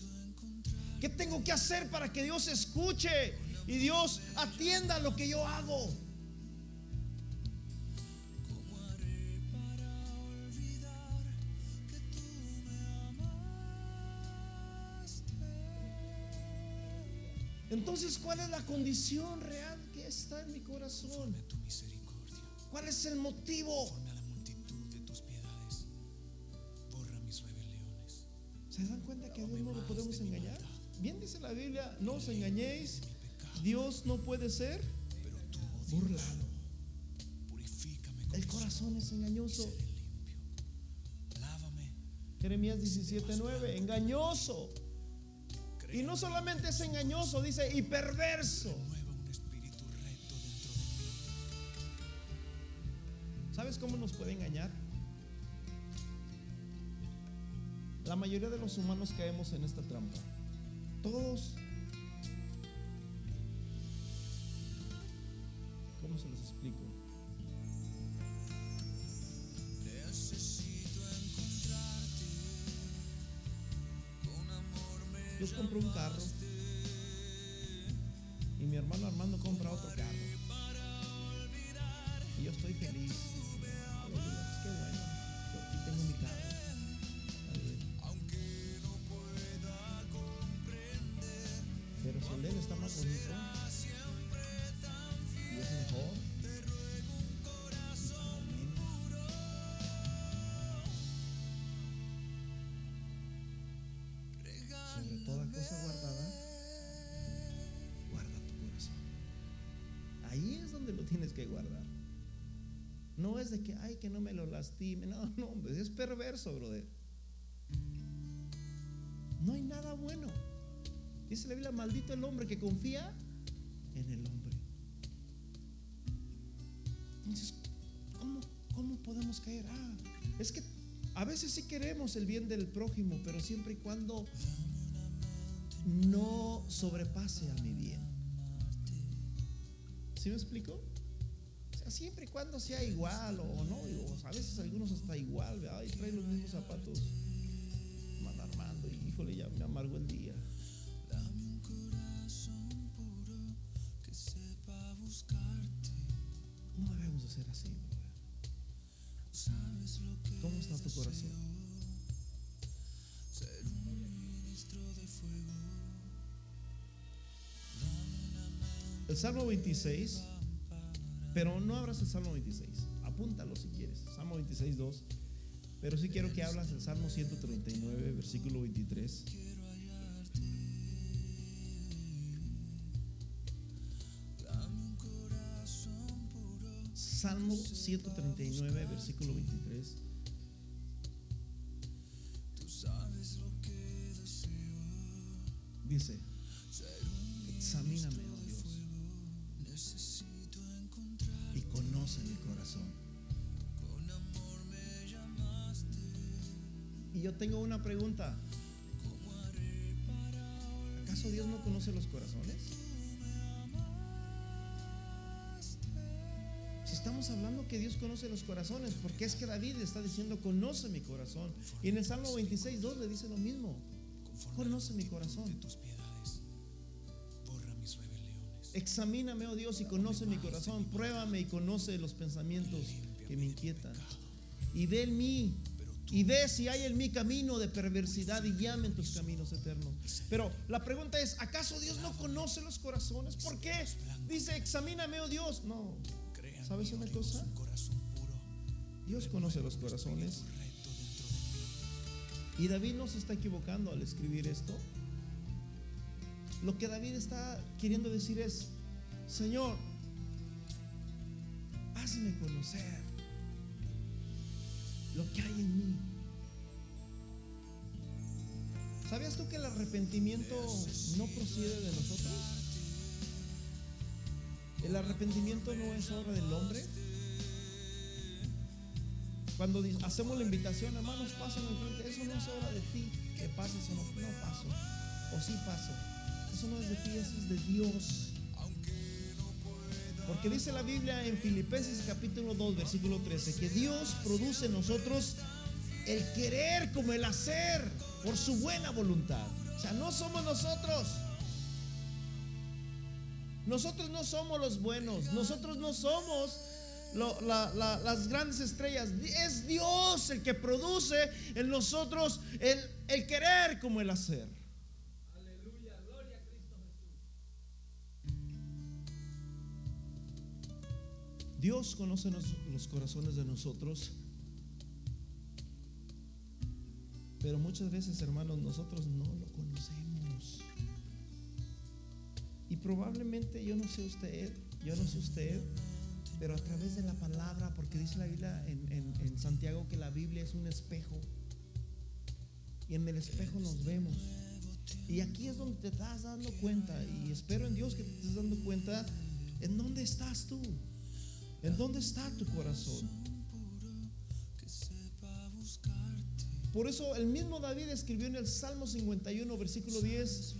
[SPEAKER 1] ¿Qué tengo que hacer para que Dios escuche y Dios atienda lo que yo hago? Entonces, ¿cuál es la condición real que está en mi corazón?
[SPEAKER 2] tu misericordia,
[SPEAKER 1] ¿Cuál es el motivo?
[SPEAKER 2] conforme a la multitud de tus piedades, borra mis rebeliones.
[SPEAKER 1] ¿Se dan cuenta que a Dios no lo podemos engañar? Bien dice la Biblia, no os engañéis, Dios no puede ser
[SPEAKER 2] Pero tú, oh
[SPEAKER 1] burlado.
[SPEAKER 2] purifícame con
[SPEAKER 1] El corazón es engañoso. Jeremías 17:9, engañoso. Y no solamente es engañoso, dice, y perverso. ¿Sabes cómo nos puede engañar? La mayoría de los humanos caemos en esta trampa. Todos. ¿Cómo se los Yo compro un carro y mi hermano Armando compra otro carro. Y yo estoy feliz. Tienes que guardar. No es de que, ay, que no me lo lastime. No, no, es perverso, brother. No hay nada bueno. Dice la Biblia, maldito el hombre que confía en el hombre. Entonces, ¿cómo, cómo podemos caer? Ah, es que a veces sí queremos el bien del prójimo, pero siempre y cuando no sobrepase a mi bien. ¿Sí me explico? Siempre y cuando sea igual o no, a veces algunos hasta igual, ¿verdad? y los mismos zapatos. Man Armando, y híjole, ya me amargó el día. No debemos de ser así, brother. ¿Cómo está tu corazón? El Salmo 26, pero no abras el Salmo 26, apúntalo si quieres, Salmo 26, 2. Pero sí quiero que hablas el Salmo 139, versículo 23. Salmo 139, versículo 23. Que Dios conoce los corazones, porque es que David está diciendo, conoce mi corazón. Y en el Salmo 26, 2 le dice lo mismo. Conoce mi corazón.
[SPEAKER 2] de tus piedades, borra mis rebeliones.
[SPEAKER 1] Examíname, oh Dios, y conoce mi corazón. Pruébame y conoce los pensamientos que me inquietan. Y ve en mí, y ve si hay en mí camino de perversidad y llame en tus caminos eternos. Pero la pregunta es, ¿acaso Dios no conoce los corazones? ¿Por qué? Dice, examíname, oh Dios. No. ¿Sabes
[SPEAKER 2] oh
[SPEAKER 1] una
[SPEAKER 2] Dios,
[SPEAKER 1] cosa? Dios conoce los corazones. Y David no se está equivocando al escribir esto. Lo que David está queriendo decir es, Señor, hazme conocer lo que hay en mí. ¿Sabías tú que el arrepentimiento no procede de nosotros? El arrepentimiento no es obra del hombre. Cuando hacemos la invitación, hermanos, pasen enfrente. Eso no es obra de ti, que pases o no, no paso. O sí paso. Eso no es de ti, eso es de Dios. Porque dice la Biblia en Filipenses capítulo 2, versículo 13, que Dios produce en nosotros el querer como el hacer por su buena voluntad. O sea, no somos nosotros. Nosotros no somos los buenos. Nosotros no somos las grandes estrellas. Es Dios el que produce en nosotros el, querer como el hacer. Dios conoce nos- los corazones de nosotros. Pero muchas veces, hermanos, nosotros no lo conocemos. Y probablemente yo no sé usted, yo no sé usted, pero a través de la palabra, porque dice la Biblia en, en- Santiago que la Biblia es un espejo. Y en el espejo nos vemos. Y aquí es donde te estás dando cuenta, y espero en Dios que te estés dando cuenta en dónde estás tú, en dónde está tu corazón. Por eso el mismo David escribió en el Salmo 51, versículo 10,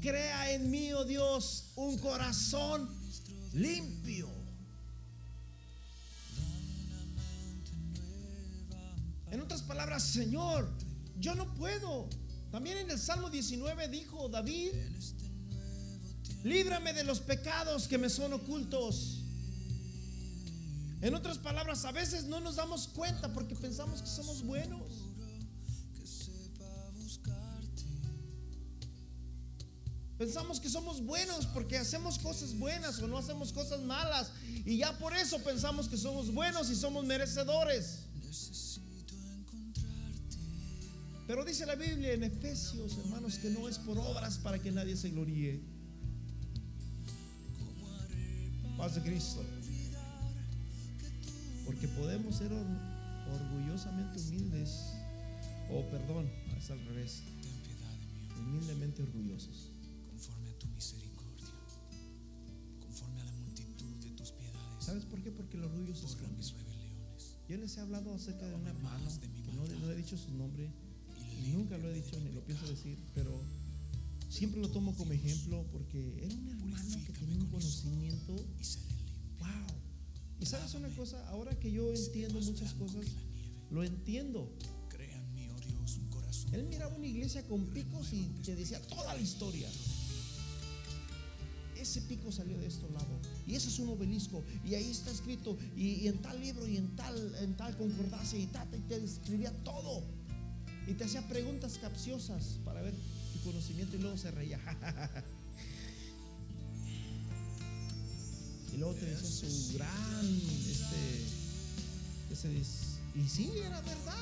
[SPEAKER 1] crea en mí, oh Dios, un corazón limpio. En otras palabras, Señor, yo no puedo. También en el Salmo 19 dijo David, líbrame de los pecados que me son ocultos. En otras palabras, a veces no nos damos cuenta porque pensamos que somos buenos. Pensamos que somos buenos porque hacemos cosas buenas o no hacemos cosas malas. Y ya por eso pensamos que somos buenos y somos merecedores. Pero dice la Biblia en Efesios, hermanos, que no es por obras para que nadie se gloríe. Paz de Cristo. Porque podemos ser or- orgullosamente humildes. O perdón, es al revés. Humildemente orgullosos. ¿Sabes por qué? Porque el orgullo se esconde. Yo les he hablado acerca de un hermano que no, no he dicho su nombre y nunca lo he dicho ni lo pienso decir, pero siempre lo tomo como ejemplo porque era un hermano que tenía un conocimiento. Wow. Y sabes una cosa, ahora que yo entiendo muchas cosas, lo entiendo.
[SPEAKER 2] Oh
[SPEAKER 1] Él miraba una iglesia con picos y te decía toda la historia. Ese pico salió de este lado y eso es un obelisco y ahí está escrito y, en tal libro y en tal en tal concordancia y tal y te escribía todo y te hacía preguntas capciosas para ver tu conocimiento y luego se reía. [LAUGHS] y luego te decía su gran este ese y sí era verdad,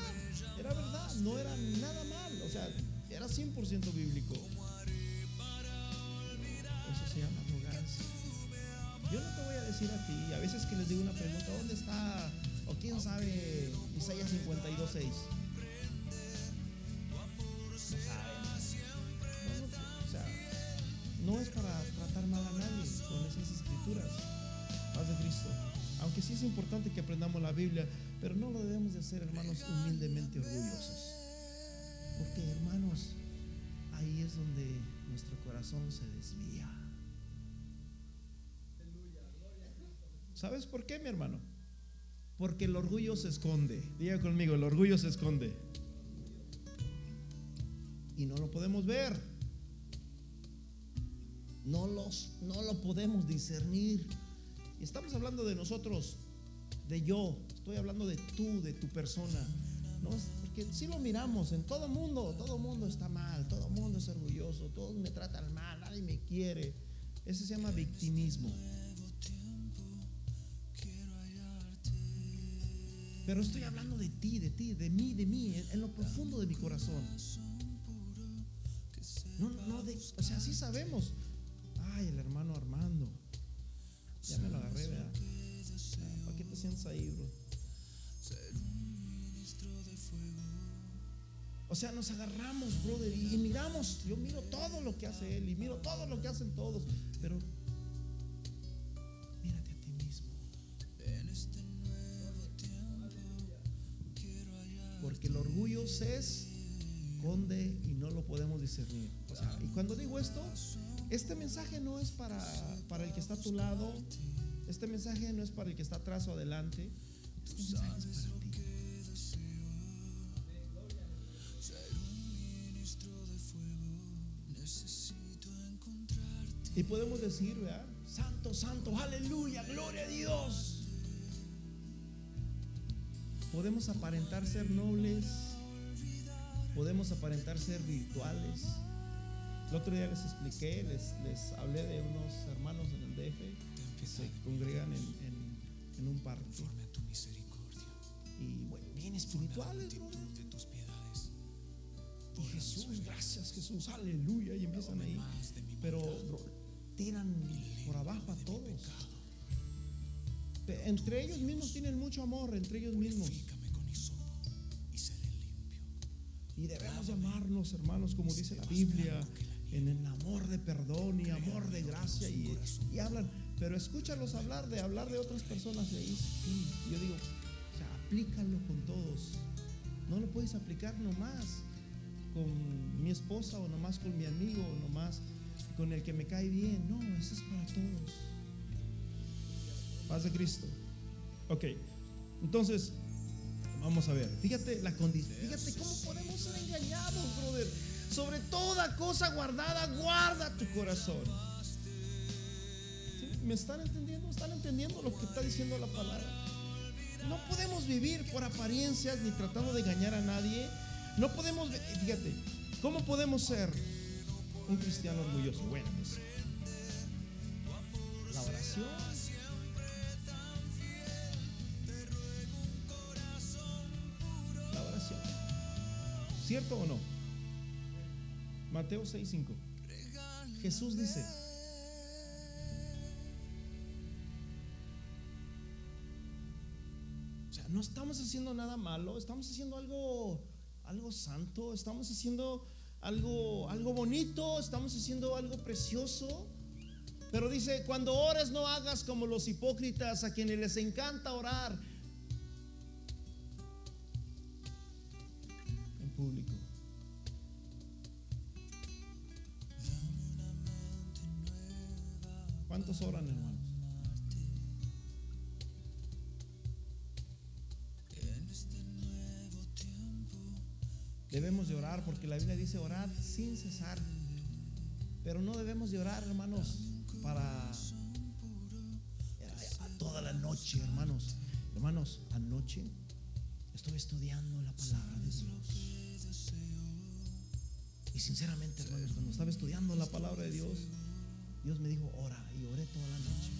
[SPEAKER 1] era verdad, no era nada mal, o sea, era 100% bíblico. Eso se llama. Yo no te voy a decir a ti, a veces que les digo una pregunta, ¿dónde está? O quién sabe Isaías 52, 6. No o sea, no es para tratar mal a nadie con esas escrituras. Paz de Cristo. Aunque sí es importante que aprendamos la Biblia, pero no lo debemos de hacer, hermanos, humildemente orgullosos. Porque, hermanos, ahí es donde nuestro corazón se desvía. ¿Sabes por qué, mi hermano? Porque el orgullo se esconde. Diga conmigo, el orgullo se esconde. Y no lo podemos ver. No, los, no lo podemos discernir. Y estamos hablando de nosotros, de yo. Estoy hablando de tú, de tu persona. No, porque si lo miramos en todo mundo, todo mundo está mal, todo mundo es orgulloso, todos me tratan mal, nadie me quiere. Ese se llama victimismo. Pero estoy hablando de ti, de ti, de mí, de mí, en, lo profundo de mi corazón. No, no, de, o sea, sí sabemos. Ay, el hermano Armando. Ya me lo agarré, ¿verdad? ¿Para qué te sientes ahí, bro? O sea, nos agarramos, brother, y miramos. Yo miro todo lo que hace él y miro todo lo que hacen todos. Pero Dios es conde y no lo podemos discernir. Y cuando digo esto, este mensaje no es para, para el que está a tu lado, este mensaje no es para el que está atrás o adelante, este. Y podemos decir, ¿verdad? Santo, santo, aleluya, gloria a Dios. Podemos aparentar ser nobles, podemos aparentar ser virtuales. El otro día les expliqué, les, les hablé de unos hermanos en el DF que se congregan en, en- en un parque.
[SPEAKER 2] Tu misericordia.
[SPEAKER 1] Y bueno, bien espirituales,
[SPEAKER 2] de tus piedades.
[SPEAKER 1] Y Jesús, gracias Jesús, aleluya. Y empiezan ahí. Pero tiran por abajo a todos. Entre ellos mismos tienen mucho amor, entre ellos mismos.
[SPEAKER 2] Y
[SPEAKER 1] debemos llamarnos, hermanos, como dice la Biblia, en el amor de perdón y amor de gracia. Y, y hablan, pero escúchalos hablar de hablar de otras personas. Yo digo, o sea, aplícalo con todos. No lo puedes aplicar nomás con mi esposa o nomás con mi amigo o nomás con el que me cae bien. No, eso es para todos. Paz de Cristo. Ok, entonces vamos a ver. Fíjate la condición. Fíjate cómo podemos ser engañados, brother. Sobre toda cosa guardada, guarda tu corazón. ¿Sí? ¿Me están entendiendo? ¿Están entendiendo lo que está diciendo la palabra? No podemos vivir por apariencias ni tratando de engañar a nadie. No podemos, fíjate, ¿cómo podemos ser un cristiano orgulloso? Bueno, pues la oración. ¿Cierto o no? Mateo 6:5. Jesús dice, o sea, no estamos haciendo nada malo, estamos haciendo algo algo santo, estamos haciendo algo algo bonito, estamos haciendo algo precioso. Pero dice, cuando ores no hagas como los hipócritas a quienes les encanta orar la Biblia dice orar sin cesar. Pero no debemos de orar, hermanos, para toda la noche, hermanos. Hermanos, anoche estoy estudiando la palabra de Dios. Y sinceramente, hermanos, cuando estaba estudiando la palabra de Dios, Dios me dijo, ora, y oré toda la noche.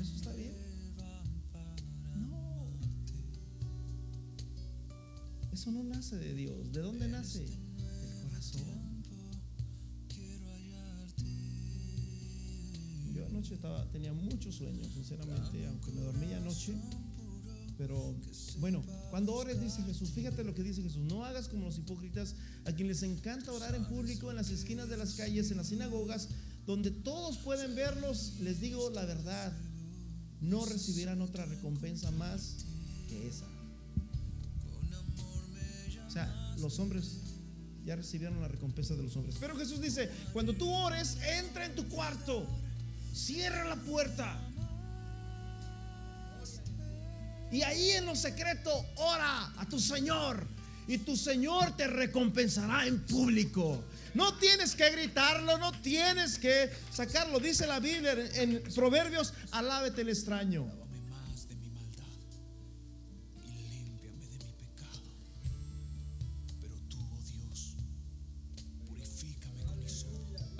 [SPEAKER 1] ¿Eso está bien? Eso no nace de Dios. ¿De dónde nace? Del corazón. Yo anoche estaba, tenía muchos sueños, sinceramente, aunque me dormí anoche. Pero bueno, cuando ores, dice Jesús, fíjate lo que dice Jesús, no hagas como los hipócritas, a quienes les encanta orar en público, en las esquinas de las calles, en las sinagogas, donde todos pueden verlos, les digo la verdad, no recibirán otra recompensa más que esa. Los hombres ya recibieron la recompensa de los hombres. Pero Jesús dice, cuando tú ores, entra en tu cuarto, cierra la puerta. Y ahí en lo secreto ora a tu Señor. Y tu Señor te recompensará en público. No tienes que gritarlo, no tienes que sacarlo. Dice la Biblia en Proverbios, alábete el extraño.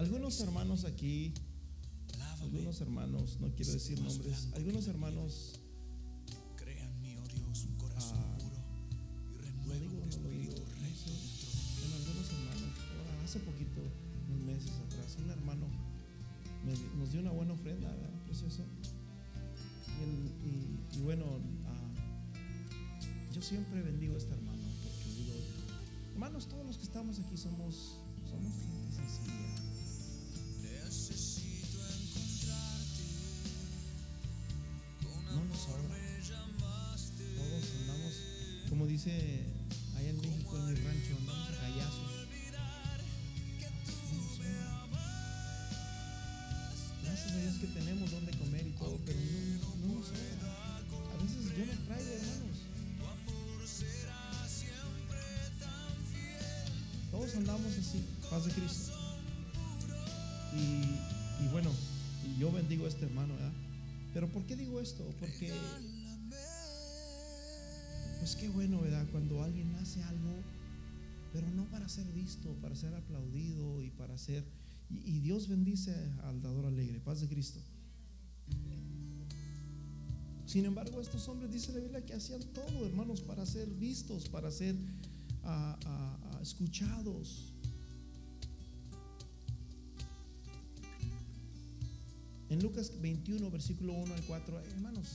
[SPEAKER 1] Algunos hermanos aquí, algunos hermanos, no quiero decir nombres, algunos hermanos, Ah, hace poquito, unos meses atrás, un hermano nos dio una buena ofrenda, ¿verdad? Y- y bueno, ah, yo siempre bendigo a este hermano porque digo, hermanos, todos los que estamos aquí somos, somos gente sencilla. Todos andamos, como dice allá en México, en mi rancho, andamos a gallazos. Gracias a Dios que tenemos donde comer y todo, pero no, no nos sobra. A veces yo no traigo, hermanos. Todos andamos así, paz de Cristo. Y, y bueno, yo bendigo a este hermano, ¿verdad? Pero ¿por qué digo esto? Porque, pues qué bueno, ¿verdad? Cuando alguien hace algo, pero no para ser visto, para ser aplaudido y para ser... Y, Dios bendice al dador alegre, paz de Cristo. Sin embargo, estos hombres, dice la Biblia, que hacían todo, hermanos, para ser vistos, para ser ah, ah, ah, escuchados. En Lucas 21, versículo 1 al 4, hermanos,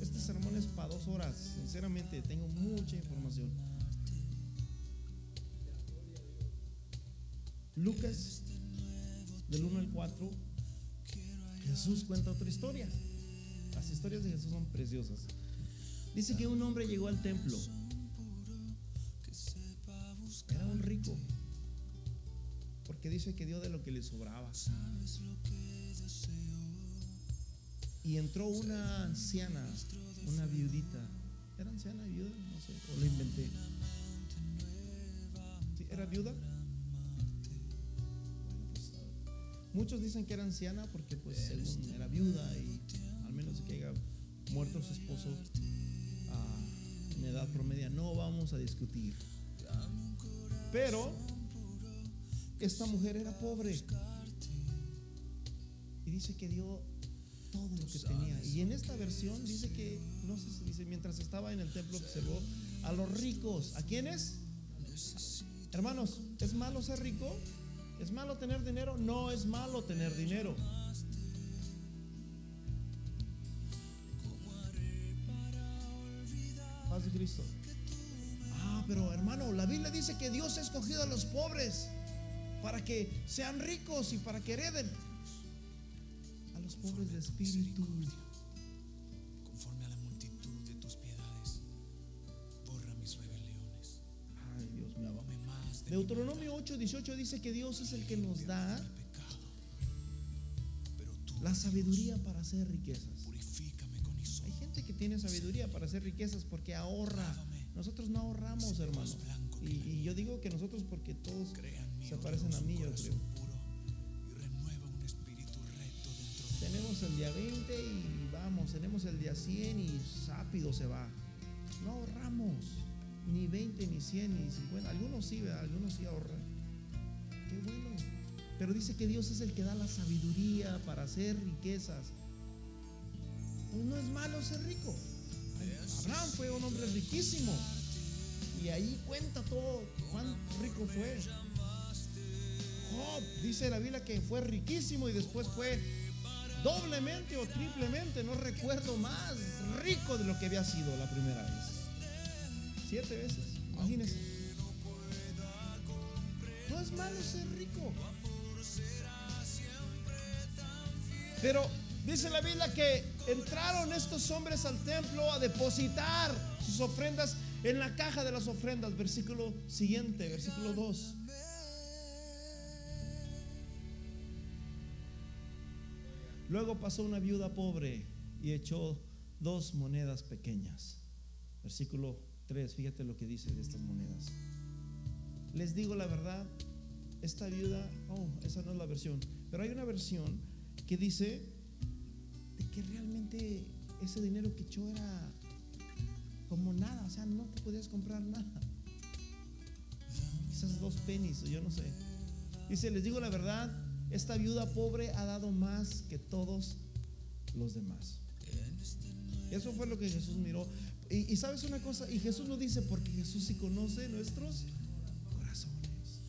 [SPEAKER 1] este sermón es para dos horas. Sinceramente, tengo mucha información. Lucas, del 1 al 4, Jesús cuenta otra historia. Las historias de Jesús son preciosas. Dice que un hombre llegó al templo. Era un rico. Porque dice que dio de lo que le sobraba. Y entró una anciana, una viudita. ¿Era anciana viuda? No sé, o lo inventé. ¿Era viuda? Pues, muchos dicen que era anciana porque pues según era viuda y al menos que haya muerto su esposo ah, en edad promedia, no vamos a discutir. Pero esta mujer era pobre y dice que dio todo lo que tenía. Y en esta versión dice que, no sé si dice, mientras estaba en el templo observó a los ricos. ¿A quiénes? Hermanos, ¿es malo ser rico? ¿Es malo tener dinero? No es malo tener dinero. Paz de Cristo. Ah, pero hermano, la Biblia dice que Dios ha escogido a los pobres para que sean ricos y para que hereden los pobres de espíritu.
[SPEAKER 2] Conforme a la multitud de tus piedades, borra mis rebeliones.
[SPEAKER 1] Ay, Dios mío. Deuteronomio 8, 18 dice que Dios es el que nos da la sabiduría para hacer riquezas. Hay gente que tiene sabiduría para hacer riquezas porque ahorra. Nosotros no ahorramos, hermano. Y, y yo digo que nosotros porque todos se
[SPEAKER 2] oh
[SPEAKER 1] parecen a mí, yo creo. Tenemos el día 20 y vamos, tenemos el día 100 y rápido se va. No ahorramos, ni 20, ni 100, ni 50. Algunos sí, ¿verdad? algunos sí ahorran. Qué bueno. Pero dice que Dios es el que da la sabiduría para hacer riquezas. Pues no es malo ser rico. Abraham fue un hombre riquísimo. Y ahí cuenta todo cuán rico fue. Job, dice la Biblia que fue riquísimo y después fue doblemente o triplemente, no recuerdo más, rico de lo que había sido la primera vez. Siete veces, imagínense. No es malo ser rico. Pero dice la Biblia que entraron estos hombres al templo a depositar sus ofrendas en la caja de las ofrendas. Versículo siguiente, versículo 2. Luego pasó una viuda pobre y echó dos monedas pequeñas. Versículo 3, fíjate lo que dice de estas monedas. Les digo la verdad, esta viuda, oh, esa no es la versión, pero hay una versión que dice de que realmente ese dinero que echó era como nada, o sea, no te podías comprar nada. Quizás dos pennies, o yo no sé. Dice, les digo la verdad, esta viuda pobre ha dado más que todos los demás. Eso fue lo que Jesús miró. Y, sabes una cosa, y Jesús lo dice porque Jesús sí conoce nuestros corazones.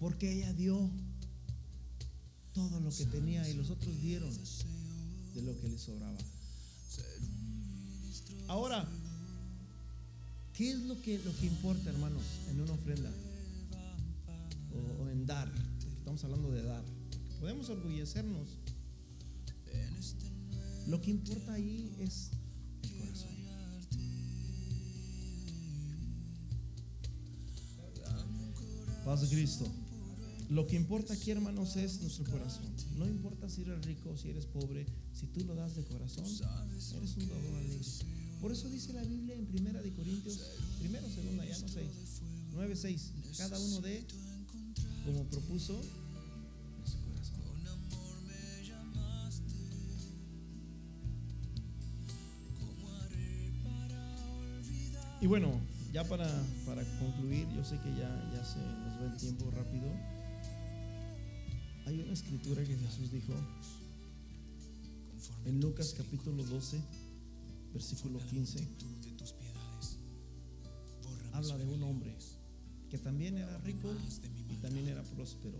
[SPEAKER 1] Porque ella dio todo lo que tenía y los otros dieron de lo que les sobraba. Ahora, ¿qué es lo que, lo que importa, hermanos, en una ofrenda? O, en dar. Estamos hablando de dar. Podemos orgullecernos. Lo que importa ahí es el corazón. Paz de Cristo. Lo que importa aquí, hermanos, es nuestro corazón. No importa si eres rico, si eres pobre, si tú lo das de corazón, eres un dador alegre. Por eso dice la Biblia en Primera de Corintios, primero, segunda, ya no sé, 9, 6. Cada uno de como propuso en su corazón. Y bueno, ya para, para concluir, yo sé que ya, ya se nos va el tiempo rápido. Hay una escritura que Jesús dijo en Lucas capítulo 12, versículo
[SPEAKER 2] conforme a la
[SPEAKER 1] 15.
[SPEAKER 2] multitud de tus piedades, borra
[SPEAKER 1] Habla de un hombre que también era rico y también era próspero.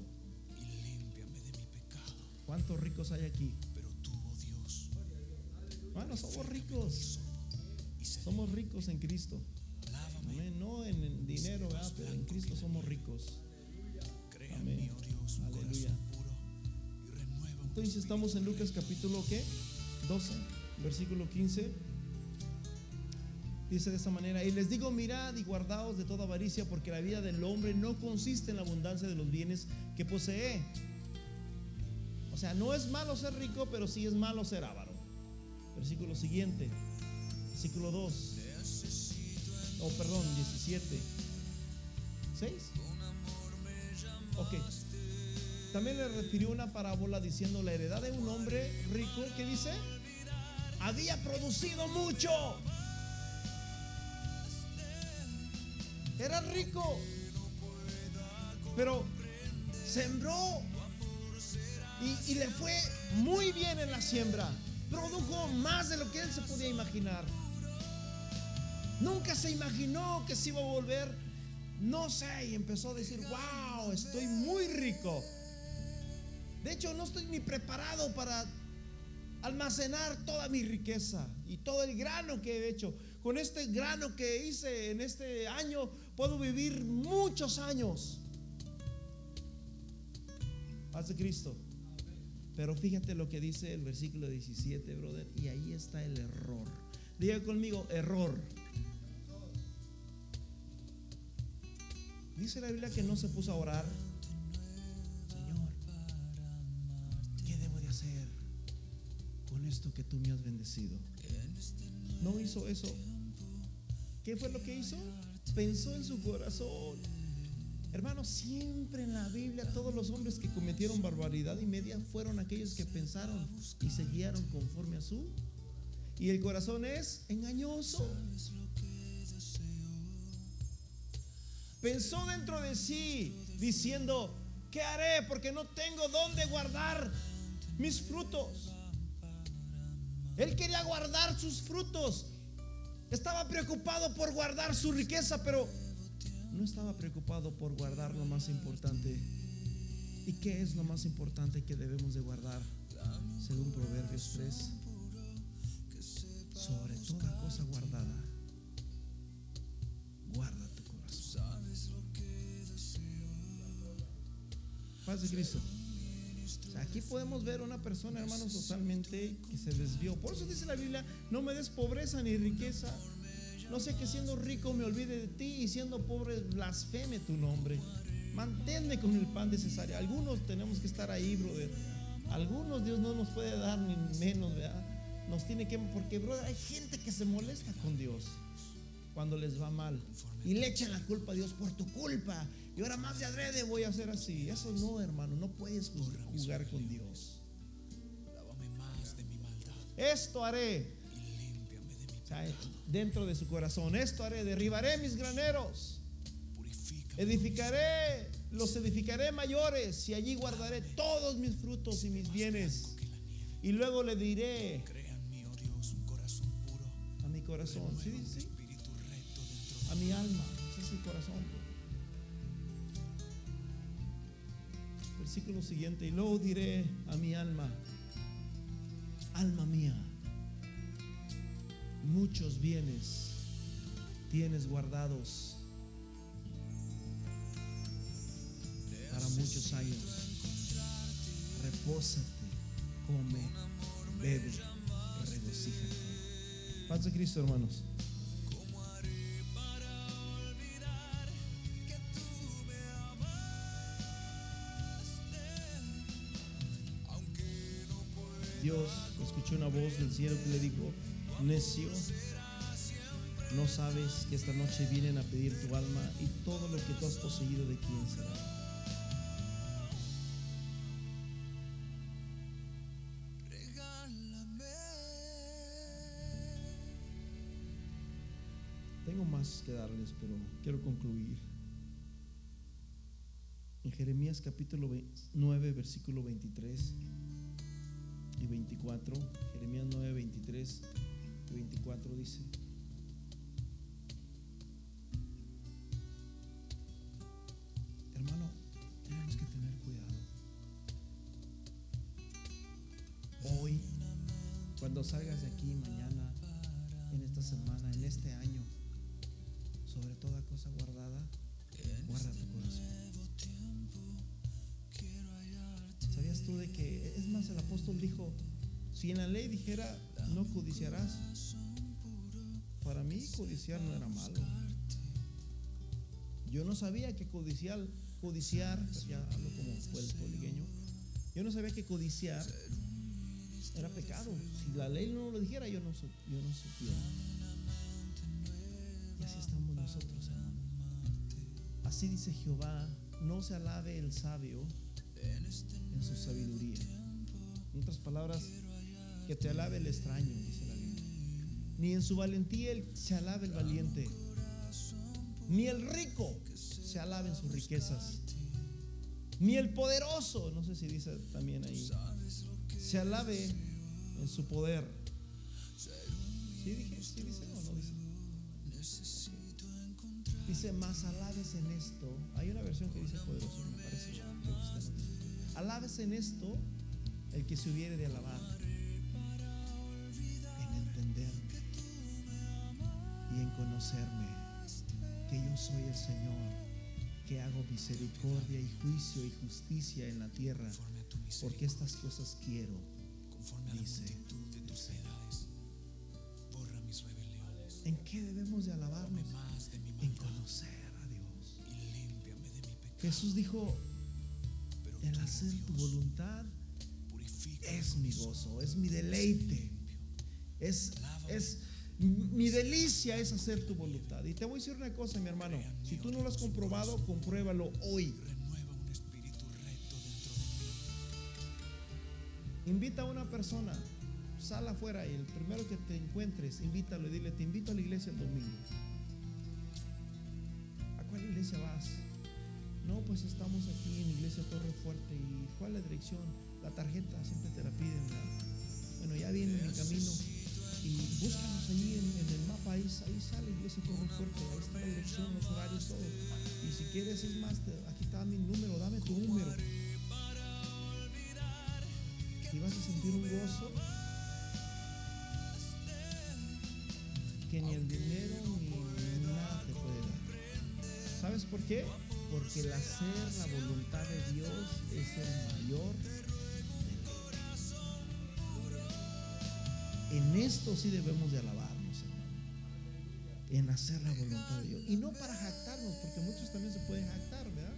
[SPEAKER 1] ¿Cuántos ricos hay aquí? Hermanos, somos ricos. Somos ricos en Cristo. Amén. No en, dinero, ¿verdad? pero en Cristo somos ricos. Amén. Aleluya. Entonces estamos en Lucas capítulo ¿qué? 12, versículo 15. Dice de esta manera, y les digo, mirad y guardaos de toda avaricia, porque la vida del hombre no consiste en la abundancia de los bienes que posee. O sea, no es malo ser rico, pero sí es malo ser avaro. Versículo siguiente, versículo 2. Oh, perdón, 17. ¿6? Ok. También le refirió una parábola diciendo la heredad de un hombre rico que dice, había producido mucho. Era rico, pero sembró y, le fue muy bien en la siembra. Produjo más de lo que él se podía imaginar. Nunca se imaginó que se iba a volver, no sé, y empezó a decir, wow, estoy muy rico. De hecho, no estoy ni preparado para almacenar toda mi riqueza y todo el grano que he hecho. Con este grano que hice en este año, puedo vivir muchos años. Paz de Cristo. Pero fíjate lo que dice el versículo 17, brother, y ahí está el error. Diga conmigo, error. Dice la Biblia que no se puso a orar. Señor, ¿qué debo de hacer con esto que tú me has bendecido? No hizo eso. ¿Qué fue lo que hizo? Pensó en su corazón. Hermanos, siempre en la Biblia todos los hombres que cometieron barbaridad y media fueron aquellos que pensaron y se guiaron conforme a su. Y el corazón es engañoso. Pensó dentro de sí diciendo, ¿qué haré? Porque no tengo dónde guardar mis frutos. Él quería guardar sus frutos. Estaba preocupado por guardar su riqueza, pero no estaba preocupado por guardar lo más importante. ¿Y qué es lo más importante que debemos de guardar? Según Proverbios 3, sobre toda cosa guardada, guarda tu corazón. Paz de Cristo. O sea, aquí podemos ver una persona, hermanos, totalmente que se desvió. Por eso dice la Biblia, no me des pobreza ni riqueza. No sé que siendo rico me olvide de ti y siendo pobre blasfeme tu nombre. Manténme con el pan necesario. Algunos tenemos que estar ahí, brother. Algunos Dios no nos puede dar ni menos, ¿verdad? Nos tiene que, porque, brother, hay gente que se molesta con Dios cuando les va mal y le echan la culpa a Dios por tu culpa. Y ahora más de adrede voy a hacer así. Eso no, hermano, no puedes ju- jugar con Dios.
[SPEAKER 2] lávame más de mi maldad.
[SPEAKER 1] Esto haré, dentro de su corazón, esto haré, derribaré mis graneros, edificaré, los edificaré mayores y allí guardaré todos mis frutos y mis bienes. Y luego le diré
[SPEAKER 2] oh
[SPEAKER 1] a mi corazón, sí, sí, a mi alma, ese es mi corazón. Versículo siguiente, y luego diré a mi alma, alma mía, muchos bienes tienes guardados para muchos años. Repósate, come, bebe, regocíjate. Paz de Cristo, hermanos. Dios una voz del cielo que le dijo, necio, no sabes que esta noche vienen a pedir tu alma y todo lo que tú has poseído de quién será. Tengo más que darles, pero quiero concluir. En Jeremías capítulo 9, versículo 23 y 24, Jeremías 9, 23 y 24 dice, hermano, tenemos que tener cuidado. Hoy, cuando salgas de aquí, mañana, en esta semana, en este año, sobre toda cosa guardada, guarda tu corazón. De que, es más, el apóstol dijo, si en la ley dijera, no codiciarás, para mí codiciar no era malo. Yo no sabía que codiciar, codiciar, yo no sabía que codiciar era pecado. Si la ley no lo dijera, yo no, yo no supiera. Así dice Jehová, no se alabe el sabio en su sabiduría. En otras palabras, que te alabe el extraño, dice la Biblia. Ni en su valentía se alabe el valiente. Ni el rico se alabe en sus riquezas. Ni el poderoso, no sé si dice también ahí, se alabe en su poder. ¿Sí dije? ¿Sí dice o no dice? Dice, más alabes en esto. Hay una versión que dice poderoso, Alabes en esto el que se hubiere de alabar. En entenderme y en conocerme que yo soy el Señor, que hago misericordia y juicio y justicia en la tierra, porque estas cosas quiero, dice
[SPEAKER 2] de tus piedades. Borra mis rebeliones.
[SPEAKER 1] ¿En qué debemos de alabarnos? En conocer a Dios.
[SPEAKER 2] y límpiame de mi pecado.
[SPEAKER 1] Jesús dijo, el hacer tu voluntad es mi gozo, es mi deleite. Es, es mi delicia es hacer tu voluntad. Y te voy a decir una cosa, mi hermano. Si tú no lo has comprobado, compruébalo hoy. Invita a una persona, sal afuera y el primero que te encuentres, invítalo y dile, te invito a la iglesia el domingo. ¿A cuál iglesia vas? No, pues estamos aquí en iglesia Torre Fuerte. ¿Y cuál es la dirección? La tarjeta, siempre te la piden. Bueno, ya viene en mi camino. Y búscanos ahí en, en el mapa, ahí, ahí sale Iglesia Torre Fuerte, ahí está la dirección, los horarios, todo. Y si quieres, es más, te- aquí está mi número, dame tu número. Y vas a sentir un gozo que ni el dinero ni nada te puede dar. ¿Sabes por qué? Porque el hacer la voluntad de Dios es el mayor En esto sí debemos de alabarnos, hermano. En hacer la voluntad de Dios. Y no para jactarnos, porque muchos también se pueden jactar, ¿verdad?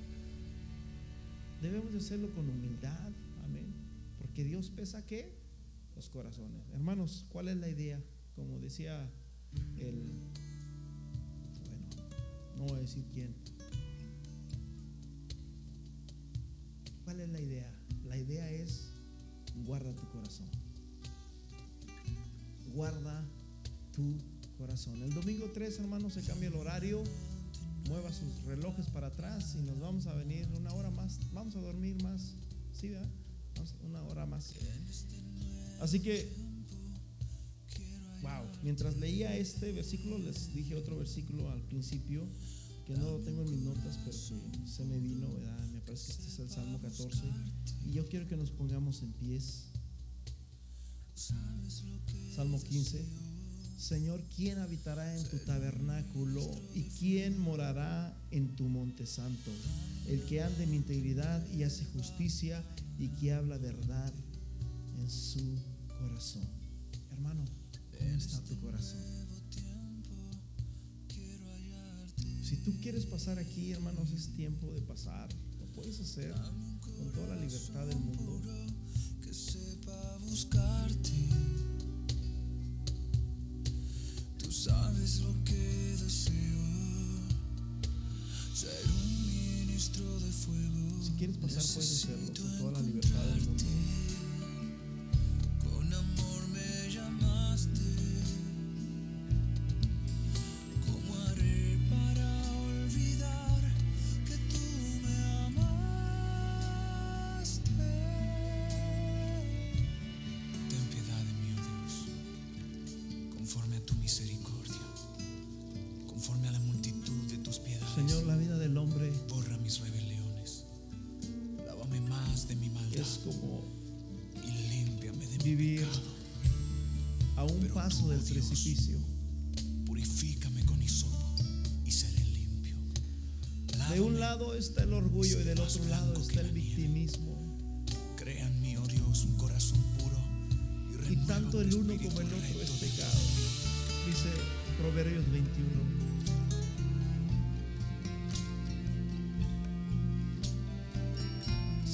[SPEAKER 1] Debemos de hacerlo con humildad, amén. Porque Dios pesa qué? Los corazones. Hermanos, ¿cuál es la idea? Como decía el, bueno, no voy a decir quién. ¿Cuál es la idea? La idea es guarda tu corazón guarda tu corazón. El domingo 3, hermanos, se cambia el horario. Mueva sus relojes para atrás y nos vamos a venir una hora más. Vamos a dormir más. ¿Sí, verdad? Vamos una hora más. Así que, wow. Mientras leía este versículo, les dije otro versículo al principio que no tengo en mis notas, pero que se me vino, ¿verdad? Me parece que este es el Salmo 14. Y yo quiero que nos pongamos en pies. Salmo 15. Señor, ¿quién habitará en tu tabernáculo y quién morará en tu monte santo? El que ande en integridad y hace justicia y que habla verdad en su corazón. Hermano, ¿cómo está tu corazón? Si tú quieres pasar aquí, hermanos, es tiempo de pasar. Lo puedes hacer con toda la libertad del mundo.
[SPEAKER 2] que sepa buscarte. Tú sabes lo que deseo, ser un ministro de fuego.
[SPEAKER 1] Si quieres pasar, puedes hacerlo con toda la libertad del mundo.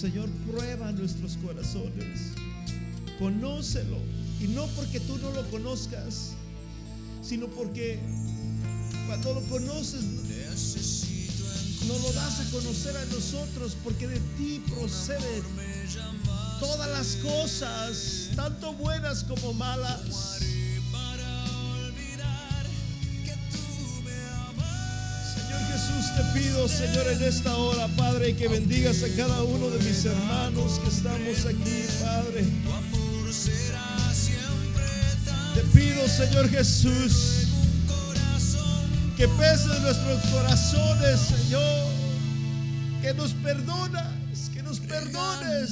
[SPEAKER 1] Señor, prueba nuestros corazones. Conócelo. Y no porque tú no lo conozcas, sino porque cuando lo conoces, no lo das a conocer a nosotros, porque de ti procede
[SPEAKER 2] encontrarme llamar
[SPEAKER 1] todas las cosas, tanto buenas como malas. Pido, Señor, en esta hora, Padre, que bendigas a cada uno de mis hermanos que estamos aquí, Padre. Te pido, Señor Jesús, que pese nuestros corazones, Señor, que nos perdonas, que nos perdones,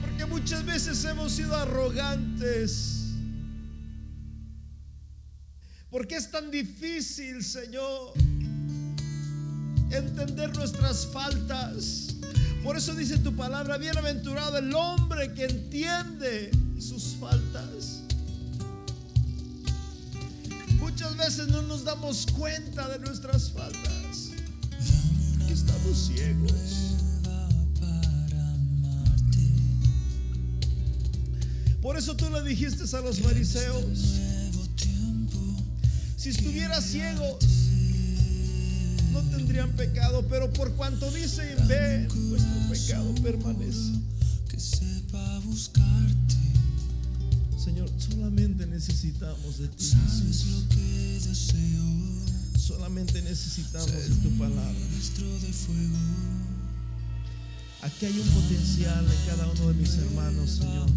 [SPEAKER 1] porque muchas veces hemos sido arrogantes. Porque es tan difícil, Señor, entender nuestras faltas. Por eso dice tu palabra, bienaventurado el hombre que entiende sus faltas. Muchas veces no nos damos cuenta de nuestras faltas. Que estamos ciegos. Por eso tú le dijiste a los fariseos. Si estuvieras ciegos, no tendrían pecado, pero por cuanto dicen, ven, vuestro pecado permanece. Señor, solamente necesitamos de ti.
[SPEAKER 2] Sabes.
[SPEAKER 1] Solamente necesitamos de tu palabra. Aquí hay un potencial en cada uno de mis hermanos, Señor.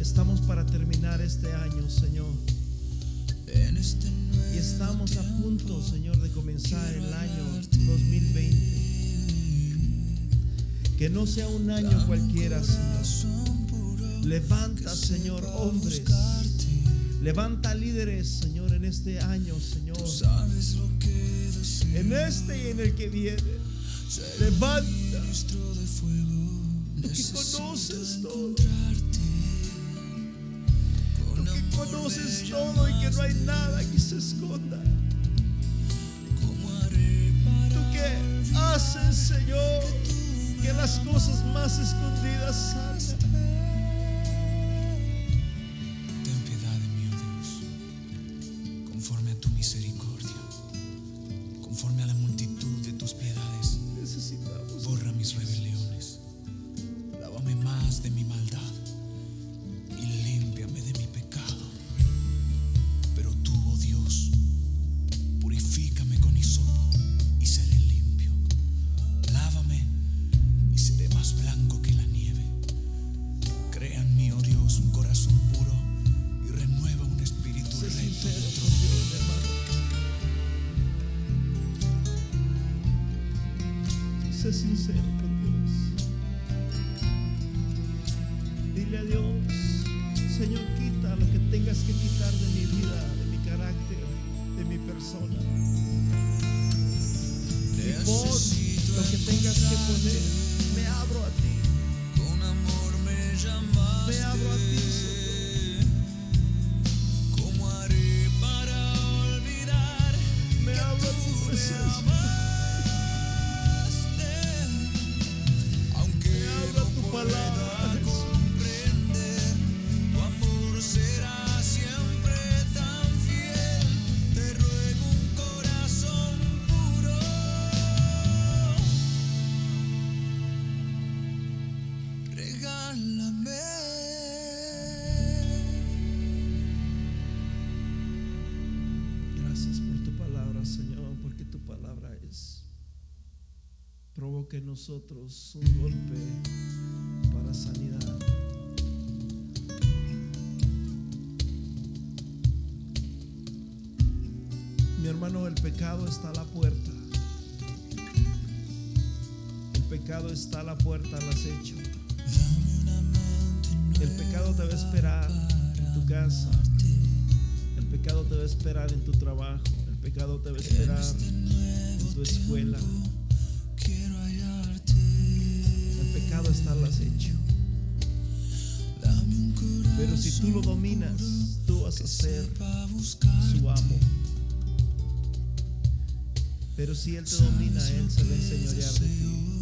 [SPEAKER 1] Estamos para terminar este año, Señor.
[SPEAKER 2] Este
[SPEAKER 1] Y estamos a punto, Señor, de comenzar el año 2020. Que no sea un año cualquiera, Señor. Levanta, Señor, hombres. Levanta líderes, Señor, en este año, Señor. En este y en el que viene. Levanta. Tú que conoces todo. Conoces todo y que no hay nada que se esconda.
[SPEAKER 2] ¿Cómo haré para
[SPEAKER 1] Tú que haces, Señor, que las cosas más escondidas we nosotros un golpe para sanidad. Mi hermano, el pecado está a la puerta. El pecado está a la puerta al acecho. El pecado te va a esperar en tu casa. El pecado te va a esperar en tu trabajo. El pecado te va a esperar en tu escuela. Si tú lo dominas, tú vas a ser su amo. Pero si Él te domina, Él se va a enseñorear de ti.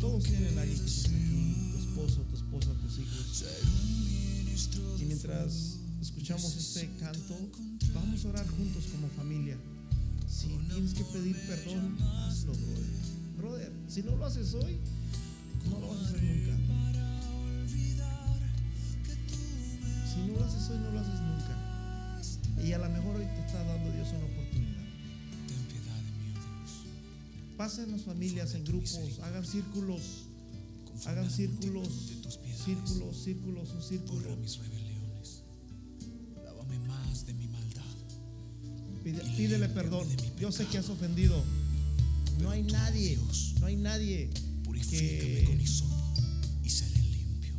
[SPEAKER 1] Todos tienen alguien que aquí, tu esposo, tu esposa, tus hijos. Y mientras escuchamos este canto, vamos a orar juntos como familia. Si tienes que pedir perdón, hazlo, brother. Brother, si no lo haces hoy, no lo vas a hacer nunca. Si no lo haces hoy, no lo haces nunca. Pasen las familias en grupos, hagan círculos, hagan círculos, círculos, círculos, un círculo. Pídele perdón. Yo sé que has ofendido. No hay nadie, no hay nadie que,
[SPEAKER 2] con y seré limpio.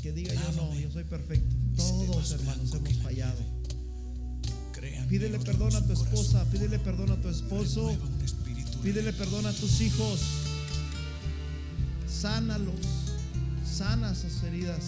[SPEAKER 1] que diga yo no, yo soy perfecto. Todos hermanos hemos fallado. Pídele perdón a tu esposa, pídele perdón a tu esposo, pídele perdón a tus hijos. Sánalos, sana esas heridas.